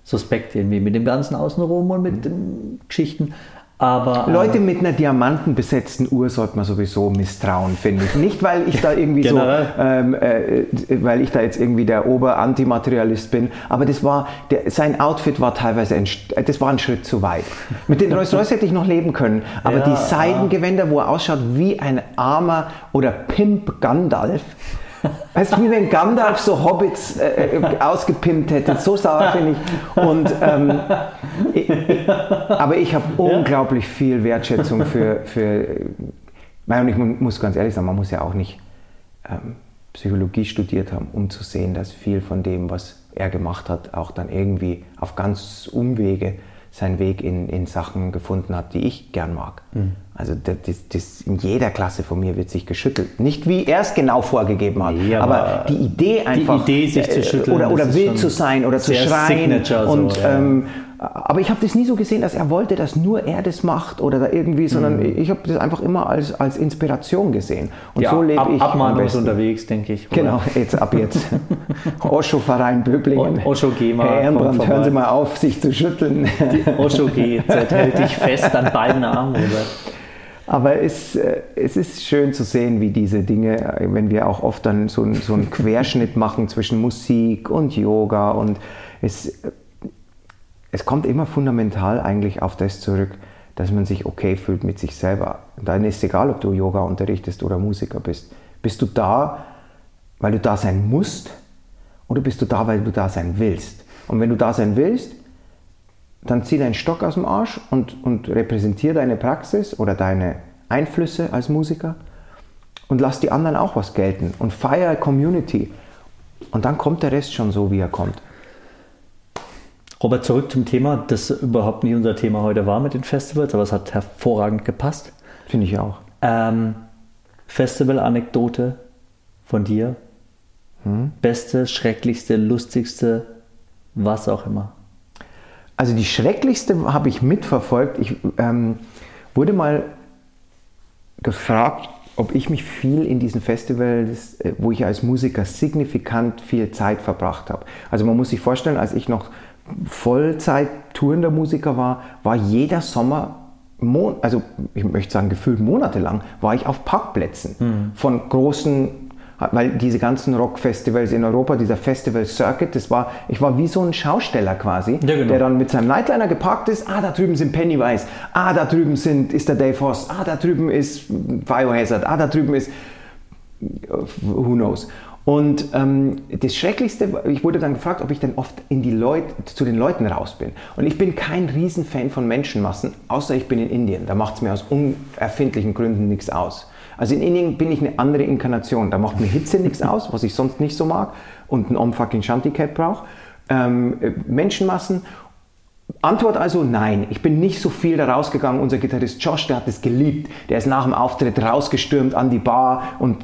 Speaker 1: suspekt irgendwie mit dem ganzen Außenrum und mit mhm. den Geschichten. Aber,
Speaker 2: Leute mit einer diamantenbesetzten Uhr sollte man sowieso misstrauen, finde ich. Nicht, weil ich da irgendwie so, ähm, äh, weil ich da jetzt irgendwie der Ober-Antimaterialist bin, aber das war, der, sein Outfit war teilweise, ein, das war ein Schritt zu weit. Mit den Rolls-Royce hätte ich noch leben können, aber ja, die Seidengewänder, wo er ausschaut wie ein armer oder Pimp Gandalf, Weißt du, wie wenn Gandalf so Hobbits äh, äh ausgepimpt hätte. So sauer finde ich. Und, ähm, ich, aber ich habe unglaublich viel Wertschätzung für, für und ich muss ganz ehrlich sagen, man muss ja auch nicht ähm, Psychologie studiert haben, um zu sehen, dass viel von dem, was er gemacht hat, auch dann irgendwie auf ganz Umwege seinen Weg in, in Sachen gefunden hat, die ich gern mag. Mhm. Also das, das, in jeder Klasse von mir wird sich geschüttelt. Nicht wie er es genau vorgegeben hat, nee, aber, aber, die Idee einfach,
Speaker 1: die Idee, sich zu äh, schütteln,
Speaker 2: oder, oder wild zu sein oder zu schreien. Und, so, ja. ähm, aber ich habe das nie so gesehen, dass er wollte, dass nur er das macht oder da irgendwie, sondern mhm. ich habe das einfach immer als, als Inspiration gesehen.
Speaker 1: Und ja, so lebe ab, ich Abmahnung ist unterwegs, denke ich.
Speaker 2: Oder? Genau, jetzt ab jetzt. Osho-Verein Böblingen.
Speaker 1: Osho GEMA.
Speaker 2: Herr Ehrenbrand, hören Sie mal auf, sich zu schütteln.
Speaker 1: Die Osho GZ hält dich fest an beiden Armen, oder?
Speaker 2: Aber es, äh, es ist schön zu sehen, wie diese Dinge, wenn wir auch oft dann so, so einen Querschnitt machen zwischen Musik und Yoga und es es kommt immer fundamental eigentlich auf das zurück, dass man sich okay fühlt mit sich selber. Und dann ist es egal, ob du Yoga unterrichtest oder Musiker bist. Bist du da, weil du da sein musst oder bist du da, weil du da sein willst? Und wenn du da sein willst, dann zieh deinen Stock aus dem Arsch und, und repräsentiere deine Praxis oder deine Einflüsse als Musiker und lass die anderen auch was gelten und feier Community. Und dann kommt der Rest schon so, wie er kommt.
Speaker 1: Robert, zurück zum Thema, das überhaupt nicht unser Thema heute war mit den Festivals, aber es hat hervorragend gepasst.
Speaker 2: Finde ich auch.
Speaker 1: Ähm, Festival-Anekdote von dir. Hm? Beste, schrecklichste, lustigste, was auch immer.
Speaker 2: Also die schrecklichste habe ich mitverfolgt. Ich ähm, wurde mal gefragt, ob ich mich viel in diesen Festivals, äh, wo ich als Musiker signifikant viel Zeit verbracht habe. Also man muss sich vorstellen, als ich noch Vollzeit tourender Musiker war, war jeder Sommer, also ich möchte sagen gefühlt monatelang, war ich auf Parkplätzen mhm. von großen, weil diese ganzen Rockfestivals in Europa, dieser Festival Circuit, das war, ich war wie so ein Schausteller quasi, ja, genau. der dann mit seinem Nightliner geparkt ist, ah, da drüben sind Pennywise, ah, da drüben sind, ist der Dave Hoss, ah, da drüben ist Biohazard, ah, da drüben ist who knows. Und ähm, das Schrecklichste, ich wurde dann gefragt, ob ich denn oft in die Leut, zu den Leuten raus bin. Und ich bin kein Riesenfan von Menschenmassen, außer ich bin in Indien. Da macht es mir aus unerfindlichen Gründen nichts aus. Also in Indien bin ich eine andere Inkarnation. Da macht mir Hitze nichts aus, was ich sonst nicht so mag und ein Om fucking Shanti Cap brauche. Ähm, äh, Menschenmassen Antwort also nein. Ich bin nicht so viel da rausgegangen. Unser Gitarrist Josh, der hat es geliebt. Der ist nach dem Auftritt rausgestürmt an die Bar und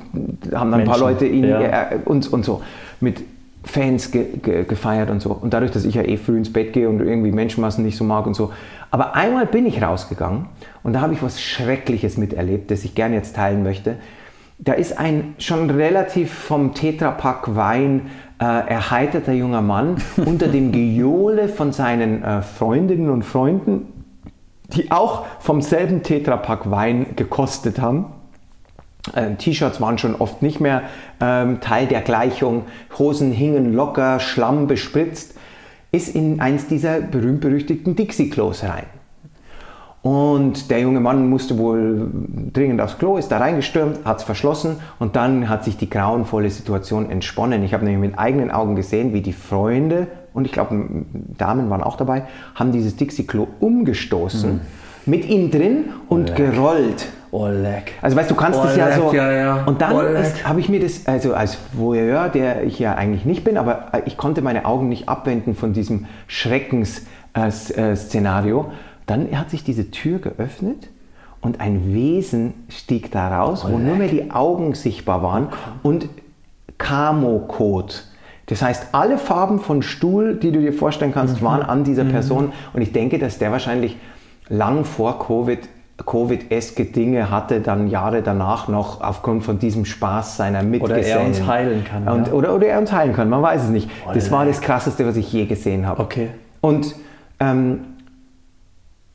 Speaker 2: haben dann Menschen, ein paar Leute ihn ja. äh, uns und so mit Fans ge, ge, gefeiert und so. Und dadurch, dass ich ja eh früh ins Bett gehe und irgendwie Menschenmassen nicht so mag und so. Aber einmal bin ich rausgegangen und da habe ich was Schreckliches miterlebt, das ich gerne jetzt teilen möchte. Da ist ein schon relativ vom Tetrapack Wein äh, erheiterter junger Mann unter dem Gejohle von seinen äh, Freundinnen und Freunden, die auch vom selben Tetrapack Wein gekostet haben. Äh, T-Shirts waren schon oft nicht mehr ähm, Teil der Gleichung, Hosen hingen locker, Schlamm bespritzt, ist in eins dieser berühmt-berüchtigten Dixie-Klos rein. Und der junge Mann musste wohl dringend aufs Klo, ist da reingestürmt, hat es verschlossen und dann hat sich die grauenvolle Situation entsponnen. Ich habe nämlich mit eigenen Augen gesehen, wie die Freunde, und ich glaube, Damen waren auch dabei, haben dieses Dixie-Klo umgestoßen, mhm. mit ihm drin und oh, gerollt.
Speaker 1: Oh, leck.
Speaker 2: Also weißt du, kannst
Speaker 1: oh,
Speaker 2: das ja
Speaker 1: leck,
Speaker 2: so.
Speaker 1: Ja, ja.
Speaker 2: Und dann
Speaker 1: oh,
Speaker 2: habe ich mir das, also als Voyeur, der ich ja eigentlich nicht bin, aber ich konnte meine Augen nicht abwenden von diesem Schreckensszenario. Äh, dann hat sich diese Tür geöffnet und ein Wesen stieg da raus, oh, wo leck. nur mehr die Augen sichtbar waren und Camo-Code. Das heißt, alle Farben von Stuhl, die du dir vorstellen kannst, mhm. waren an dieser mhm. Person. Und ich denke, dass der wahrscheinlich lang vor Covid Covid-eske Dinge hatte, dann Jahre danach noch aufgrund von diesem Spaß seiner Mitgesellen.
Speaker 1: Oder er uns heilen kann.
Speaker 2: Und,
Speaker 1: ja.
Speaker 2: oder, oder er uns heilen kann, man weiß es nicht. Oh, das war das Krasseste, was ich je gesehen habe.
Speaker 1: Okay.
Speaker 2: Und ähm,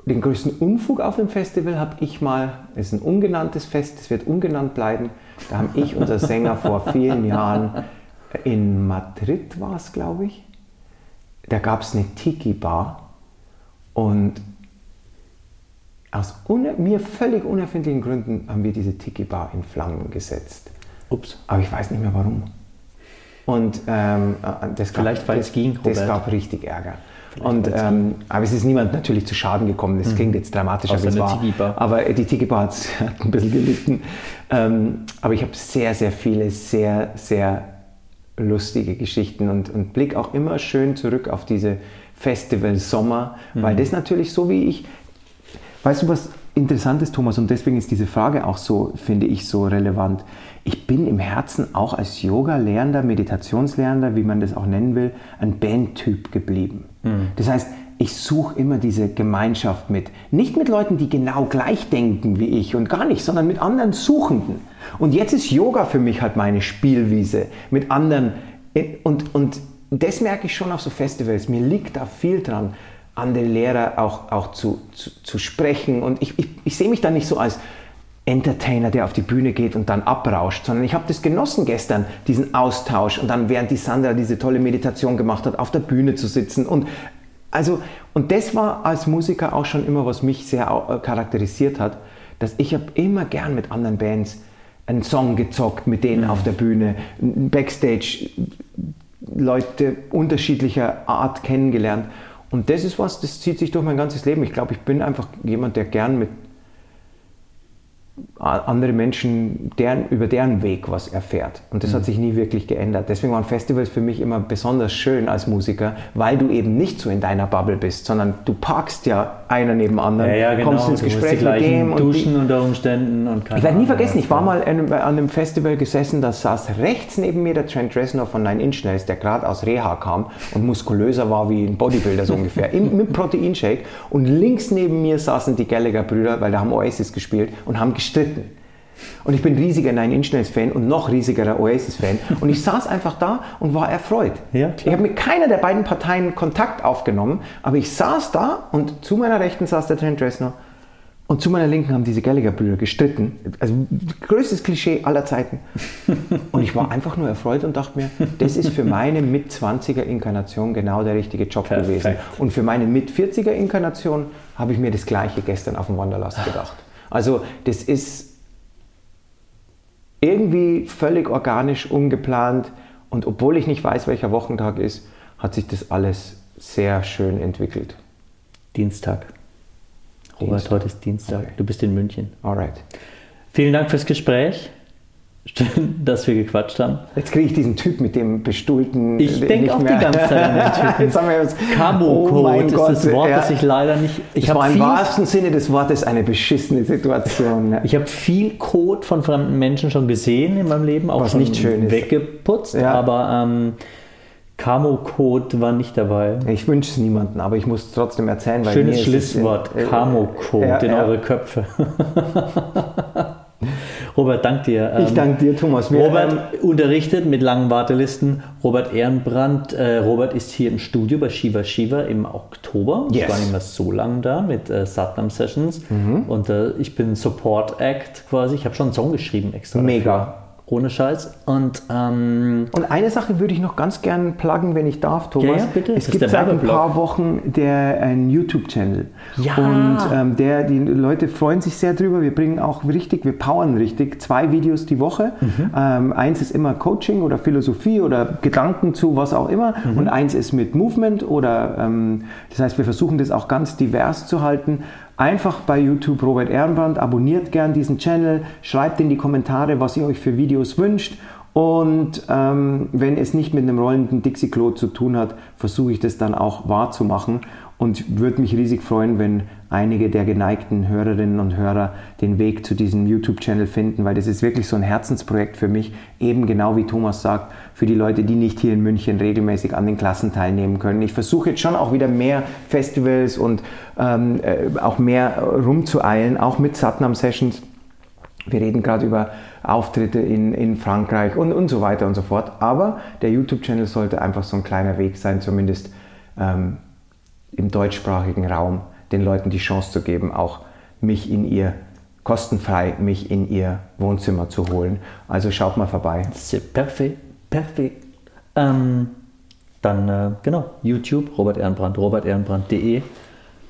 Speaker 2: den größten Unfug auf dem Festival habe ich mal, es ist ein ungenanntes Fest, es wird ungenannt bleiben, da haben ich, unser Sänger, vor vielen Jahren in Madrid war es, glaube ich, da gab es eine Tiki-Bar und aus mir völlig unerfindlichen Gründen haben wir diese Tiki-Bar in Flammen gesetzt.
Speaker 1: Ups.
Speaker 2: Aber ich weiß nicht mehr warum. Und ähm, äh, das
Speaker 1: Vielleicht,
Speaker 2: gab,
Speaker 1: weil es ging,
Speaker 2: Robert. Das gab richtig Ärger. Und, ähm, aber es ist niemand natürlich zu Schaden gekommen. Das mhm. klingt jetzt dramatisch,
Speaker 1: aber es war.
Speaker 2: Aber die Tiki-Bar hat, ein bisschen gelitten. Ähm, aber ich habe sehr, sehr viele, sehr, sehr lustige Geschichten und, und blick auch immer schön zurück auf diese Festival Sommer, mhm. weil das natürlich so wie ich, weißt du was interessant ist, Thomas, und deswegen ist diese Frage auch so, finde ich, so relevant. Ich bin im Herzen auch als Yoga-Lehrender, Meditationslehrender, wie man das auch nennen will, ein Bandtyp geblieben. Mhm. Das heißt, ich suche immer diese Gemeinschaft mit. Nicht mit Leuten, die genau gleich denken wie ich und gar nicht, sondern mit anderen Suchenden. Und jetzt ist Yoga für mich halt meine Spielwiese mit anderen. Und, und das merke ich schon auf so Festivals. Mir liegt da viel dran, andere Lehrer auch, auch zu, zu, zu sprechen. Und ich, ich, ich sehe mich da nicht so als Entertainer, der auf die Bühne geht und dann abrauscht, sondern ich habe das genossen gestern, diesen Austausch und dann während die Sandra diese tolle Meditation gemacht hat, auf der Bühne zu sitzen und also und das war als Musiker auch schon immer, was mich sehr äh, charakterisiert hat, dass ich habe immer gern mit anderen Bands einen Song gezockt mit denen mhm. auf der Bühne, Backstage Leute unterschiedlicher Art kennengelernt und das ist was, das zieht sich durch mein ganzes Leben. Ich glaube, ich bin einfach jemand, der gern mit andere Menschen deren, über deren Weg was erfährt. Und das mhm. hat sich nie wirklich geändert. Deswegen waren Festivals für mich immer besonders schön als Musiker, weil du eben nicht so in deiner Bubble bist, sondern du parkst ja einer neben anderen,
Speaker 1: ja, ja, genau.
Speaker 2: kommst ins Gespräch mit dem.
Speaker 1: Duschen und unter Umständen. Und
Speaker 2: ich werde nie vergessen, ich war mal an einem Festival gesessen, da saß rechts neben mir der Trent Reznor von Nine Inch Nails, der gerade aus Reha kam und muskulöser war wie ein Bodybuilder so ungefähr, im, mit Proteinshake. Und links neben mir saßen die Gallagher-Brüder, weil da haben Oasis gespielt und haben gestritten. Und ich bin riesiger Nine Inch Nails Fan und noch riesigerer Oasis Fan. Und ich saß einfach da und war erfreut. Ja, ich habe mit keiner der beiden Parteien Kontakt aufgenommen, aber ich saß da und zu meiner Rechten saß der Trent Reznor und zu meiner Linken haben diese Gallagher-Brüder gestritten. Also größtes Klischee aller Zeiten. Und ich war einfach nur erfreut und dachte mir, das ist für meine Mit-20er-Inkarnation genau der richtige Job Perfekt. gewesen. Und für meine Mit-40er-Inkarnation habe ich mir das Gleiche gestern auf dem Wanderlast gedacht. Also das ist irgendwie völlig organisch, ungeplant. Und obwohl ich nicht weiß, welcher Wochentag ist, hat sich das alles sehr schön entwickelt.
Speaker 1: Dienstag. Robert, heute ist Dienstag. Okay. Du bist in München.
Speaker 2: Alright.
Speaker 1: Vielen Dank fürs Gespräch. Dass wir gequatscht haben.
Speaker 2: Jetzt kriege ich diesen Typ mit dem bestuhlten.
Speaker 1: Ich denke auch mehr. die ganze Zeit an den Typen. Jetzt haben wir uns. Camo-Code oh ist Gott, das Wort, ja. das ich leider nicht.
Speaker 2: Ich habe im wahrsten Sinne des Wortes eine beschissene Situation.
Speaker 1: Ich habe viel Code von fremden Menschen schon gesehen in meinem Leben, auch
Speaker 2: Was
Speaker 1: schon
Speaker 2: nicht schön
Speaker 1: weggeputzt, ja. aber ähm, Camo-Code war nicht dabei.
Speaker 2: Ich wünsche es niemandem, aber ich muss trotzdem erzählen.
Speaker 1: Weil Schönes Schließwort, äh, Camo-Code ja, in eure Köpfe. Robert, dank dir.
Speaker 2: ich ähm, danke dir, Thomas.
Speaker 1: Wir, Robert unterrichtet mit langen Wartelisten. Robert Ehrenbrand. Äh, Robert ist hier im Studio bei Shiva Shiva im Oktober. Yes. Ich war nicht mehr so lange da mit äh, Satnam Sessions. Mhm. Und äh, ich bin Support Act quasi. Ich habe schon einen Song geschrieben extra.
Speaker 2: Mega.
Speaker 1: Ohne Scheiß. Und, ähm,
Speaker 2: und eine Sache würde ich noch ganz gern pluggen, wenn ich darf, Thomas.
Speaker 1: Ja, ja, bitte.
Speaker 2: Es gibt seit ein paar Wochen der einen YouTube-Channel.
Speaker 1: Ja.
Speaker 2: Und ähm, der, die Leute freuen sich sehr drüber. Wir bringen auch richtig, wir powern richtig zwei Videos die Woche. Mhm. Ähm, eins ist immer Coaching oder Philosophie oder Gedanken zu was auch immer. Mhm. Und eins ist mit Movement oder ähm, das heißt, wir versuchen das auch ganz divers zu halten. Einfach bei YouTube Robert Ehrenbrand, abonniert gern diesen Channel, schreibt in die Kommentare, was ihr euch für Videos wünscht. Und ähm, wenn es nicht mit einem rollenden Dixie-Klo zu tun hat, versuche ich das dann auch wahrzumachen und würde mich riesig freuen, wenn einige der geneigten Hörerinnen und Hörer den Weg zu diesem YouTube-Channel finden, weil das ist wirklich so ein Herzensprojekt für mich, eben genau wie Thomas sagt, für die Leute, die nicht hier in München regelmäßig an den Klassen teilnehmen können. Ich versuche jetzt schon auch wieder mehr Festivals und ähm, äh, auch mehr rumzueilen, auch mit Satnam-Sessions. Wir reden gerade über Auftritte in, in Frankreich und, und so weiter und so fort. Aber der YouTube-Channel sollte einfach so ein kleiner Weg sein, zumindest ähm, im deutschsprachigen Raum den Leuten die Chance zu geben, auch mich in ihr kostenfrei mich in ihr Wohnzimmer zu holen. Also schaut mal vorbei.
Speaker 1: Perfekt, perfekt. Ähm, dann äh, genau, YouTube, Robert Ehrenbrand, robertehrenbrand.de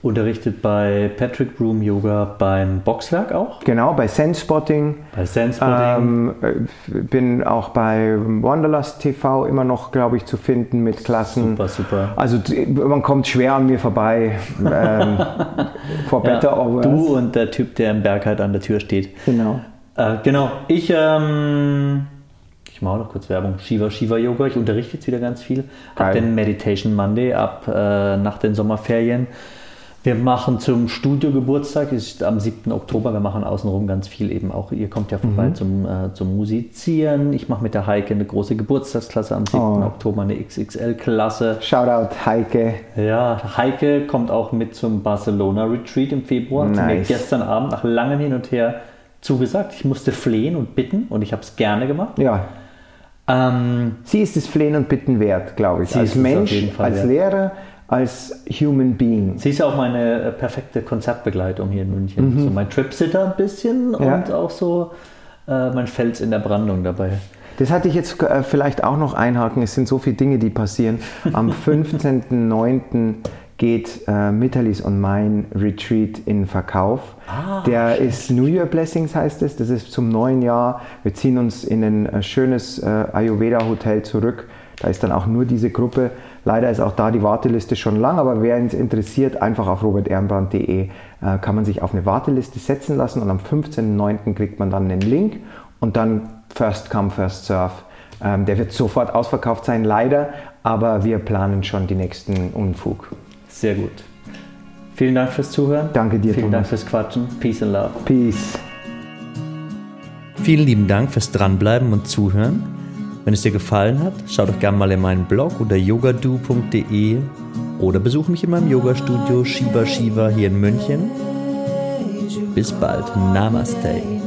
Speaker 1: unterrichtet bei Patrick Room Yoga beim Boxwerk auch.
Speaker 2: Genau, bei Sensspotting.
Speaker 1: Bei Sensspotting.
Speaker 2: Ähm, bin auch bei Wanderlust TV immer noch, glaube ich, zu finden mit Klassen.
Speaker 1: Super, super.
Speaker 2: Also man kommt schwer an mir vorbei. ähm,
Speaker 1: for better ja, or worse. Du und der Typ, der im Berg halt an der Tür steht.
Speaker 2: Genau.
Speaker 1: Äh, genau. Ich, ähm, ich mache noch kurz Werbung. Shiva Shiva Yoga. Ich unterrichte jetzt wieder ganz viel. Ab den Meditation Monday, ab äh, nach den Sommerferien. Wir machen zum Studiogeburtstag, ist am 7. Oktober, wir machen außenrum ganz viel eben auch. Ihr kommt ja vorbei mhm. zum, äh, zum Musizieren. Ich mache mit der Heike eine große Geburtstagsklasse am 7. Oh. Oktober, eine XXL-Klasse.
Speaker 2: Shoutout Heike.
Speaker 1: Ja, Heike kommt auch mit zum Barcelona Retreat im Februar. Nice. Hat mir gestern Abend nach langem Hin und Her zugesagt. Ich musste flehen und bitten und ich habe es gerne gemacht.
Speaker 2: Ja. Ähm, sie ist es Flehen und Bitten wert, glaube ich. Als Mensch, als wert. Lehrer als Human Being.
Speaker 1: Sie ist ja auch meine äh, perfekte Konzertbegleitung hier in München. Mhm. So mein Tripsitter ein bisschen ja. und auch so äh, mein Fels in der Brandung dabei.
Speaker 2: Das hatte ich jetzt äh, vielleicht auch noch einhaken. Es sind so viele Dinge, die passieren. Am 15.09. geht äh, Mitalis und mein Retreat in Verkauf. Ah, Der schön. ist New Year Blessings heißt es. Das ist zum neuen Jahr. Wir ziehen uns in ein äh, schönes äh, Ayurveda Hotel zurück. Da ist dann auch nur diese Gruppe. Leider ist auch da die Warteliste schon lang, aber wer uns interessiert, einfach auf robertehrenbrand.de äh, kann man sich auf eine Warteliste setzen lassen und am 15.09. kriegt man dann einen Link und dann First Come, First Serve. Ähm, der wird sofort ausverkauft sein, leider, aber wir planen schon die nächsten Unfug.
Speaker 1: Sehr gut. Vielen Dank fürs Zuhören.
Speaker 2: Danke dir,
Speaker 1: Vielen Thomas. Dank fürs Quatschen. Peace and Love.
Speaker 2: Peace.
Speaker 1: Vielen lieben Dank fürs Dranbleiben und Zuhören. Wenn es dir gefallen hat, schau doch gerne mal in meinen Blog unter yogadu.de oder besuch mich in meinem Yogastudio Shiva Shiva hier in München. Bis bald. Namaste.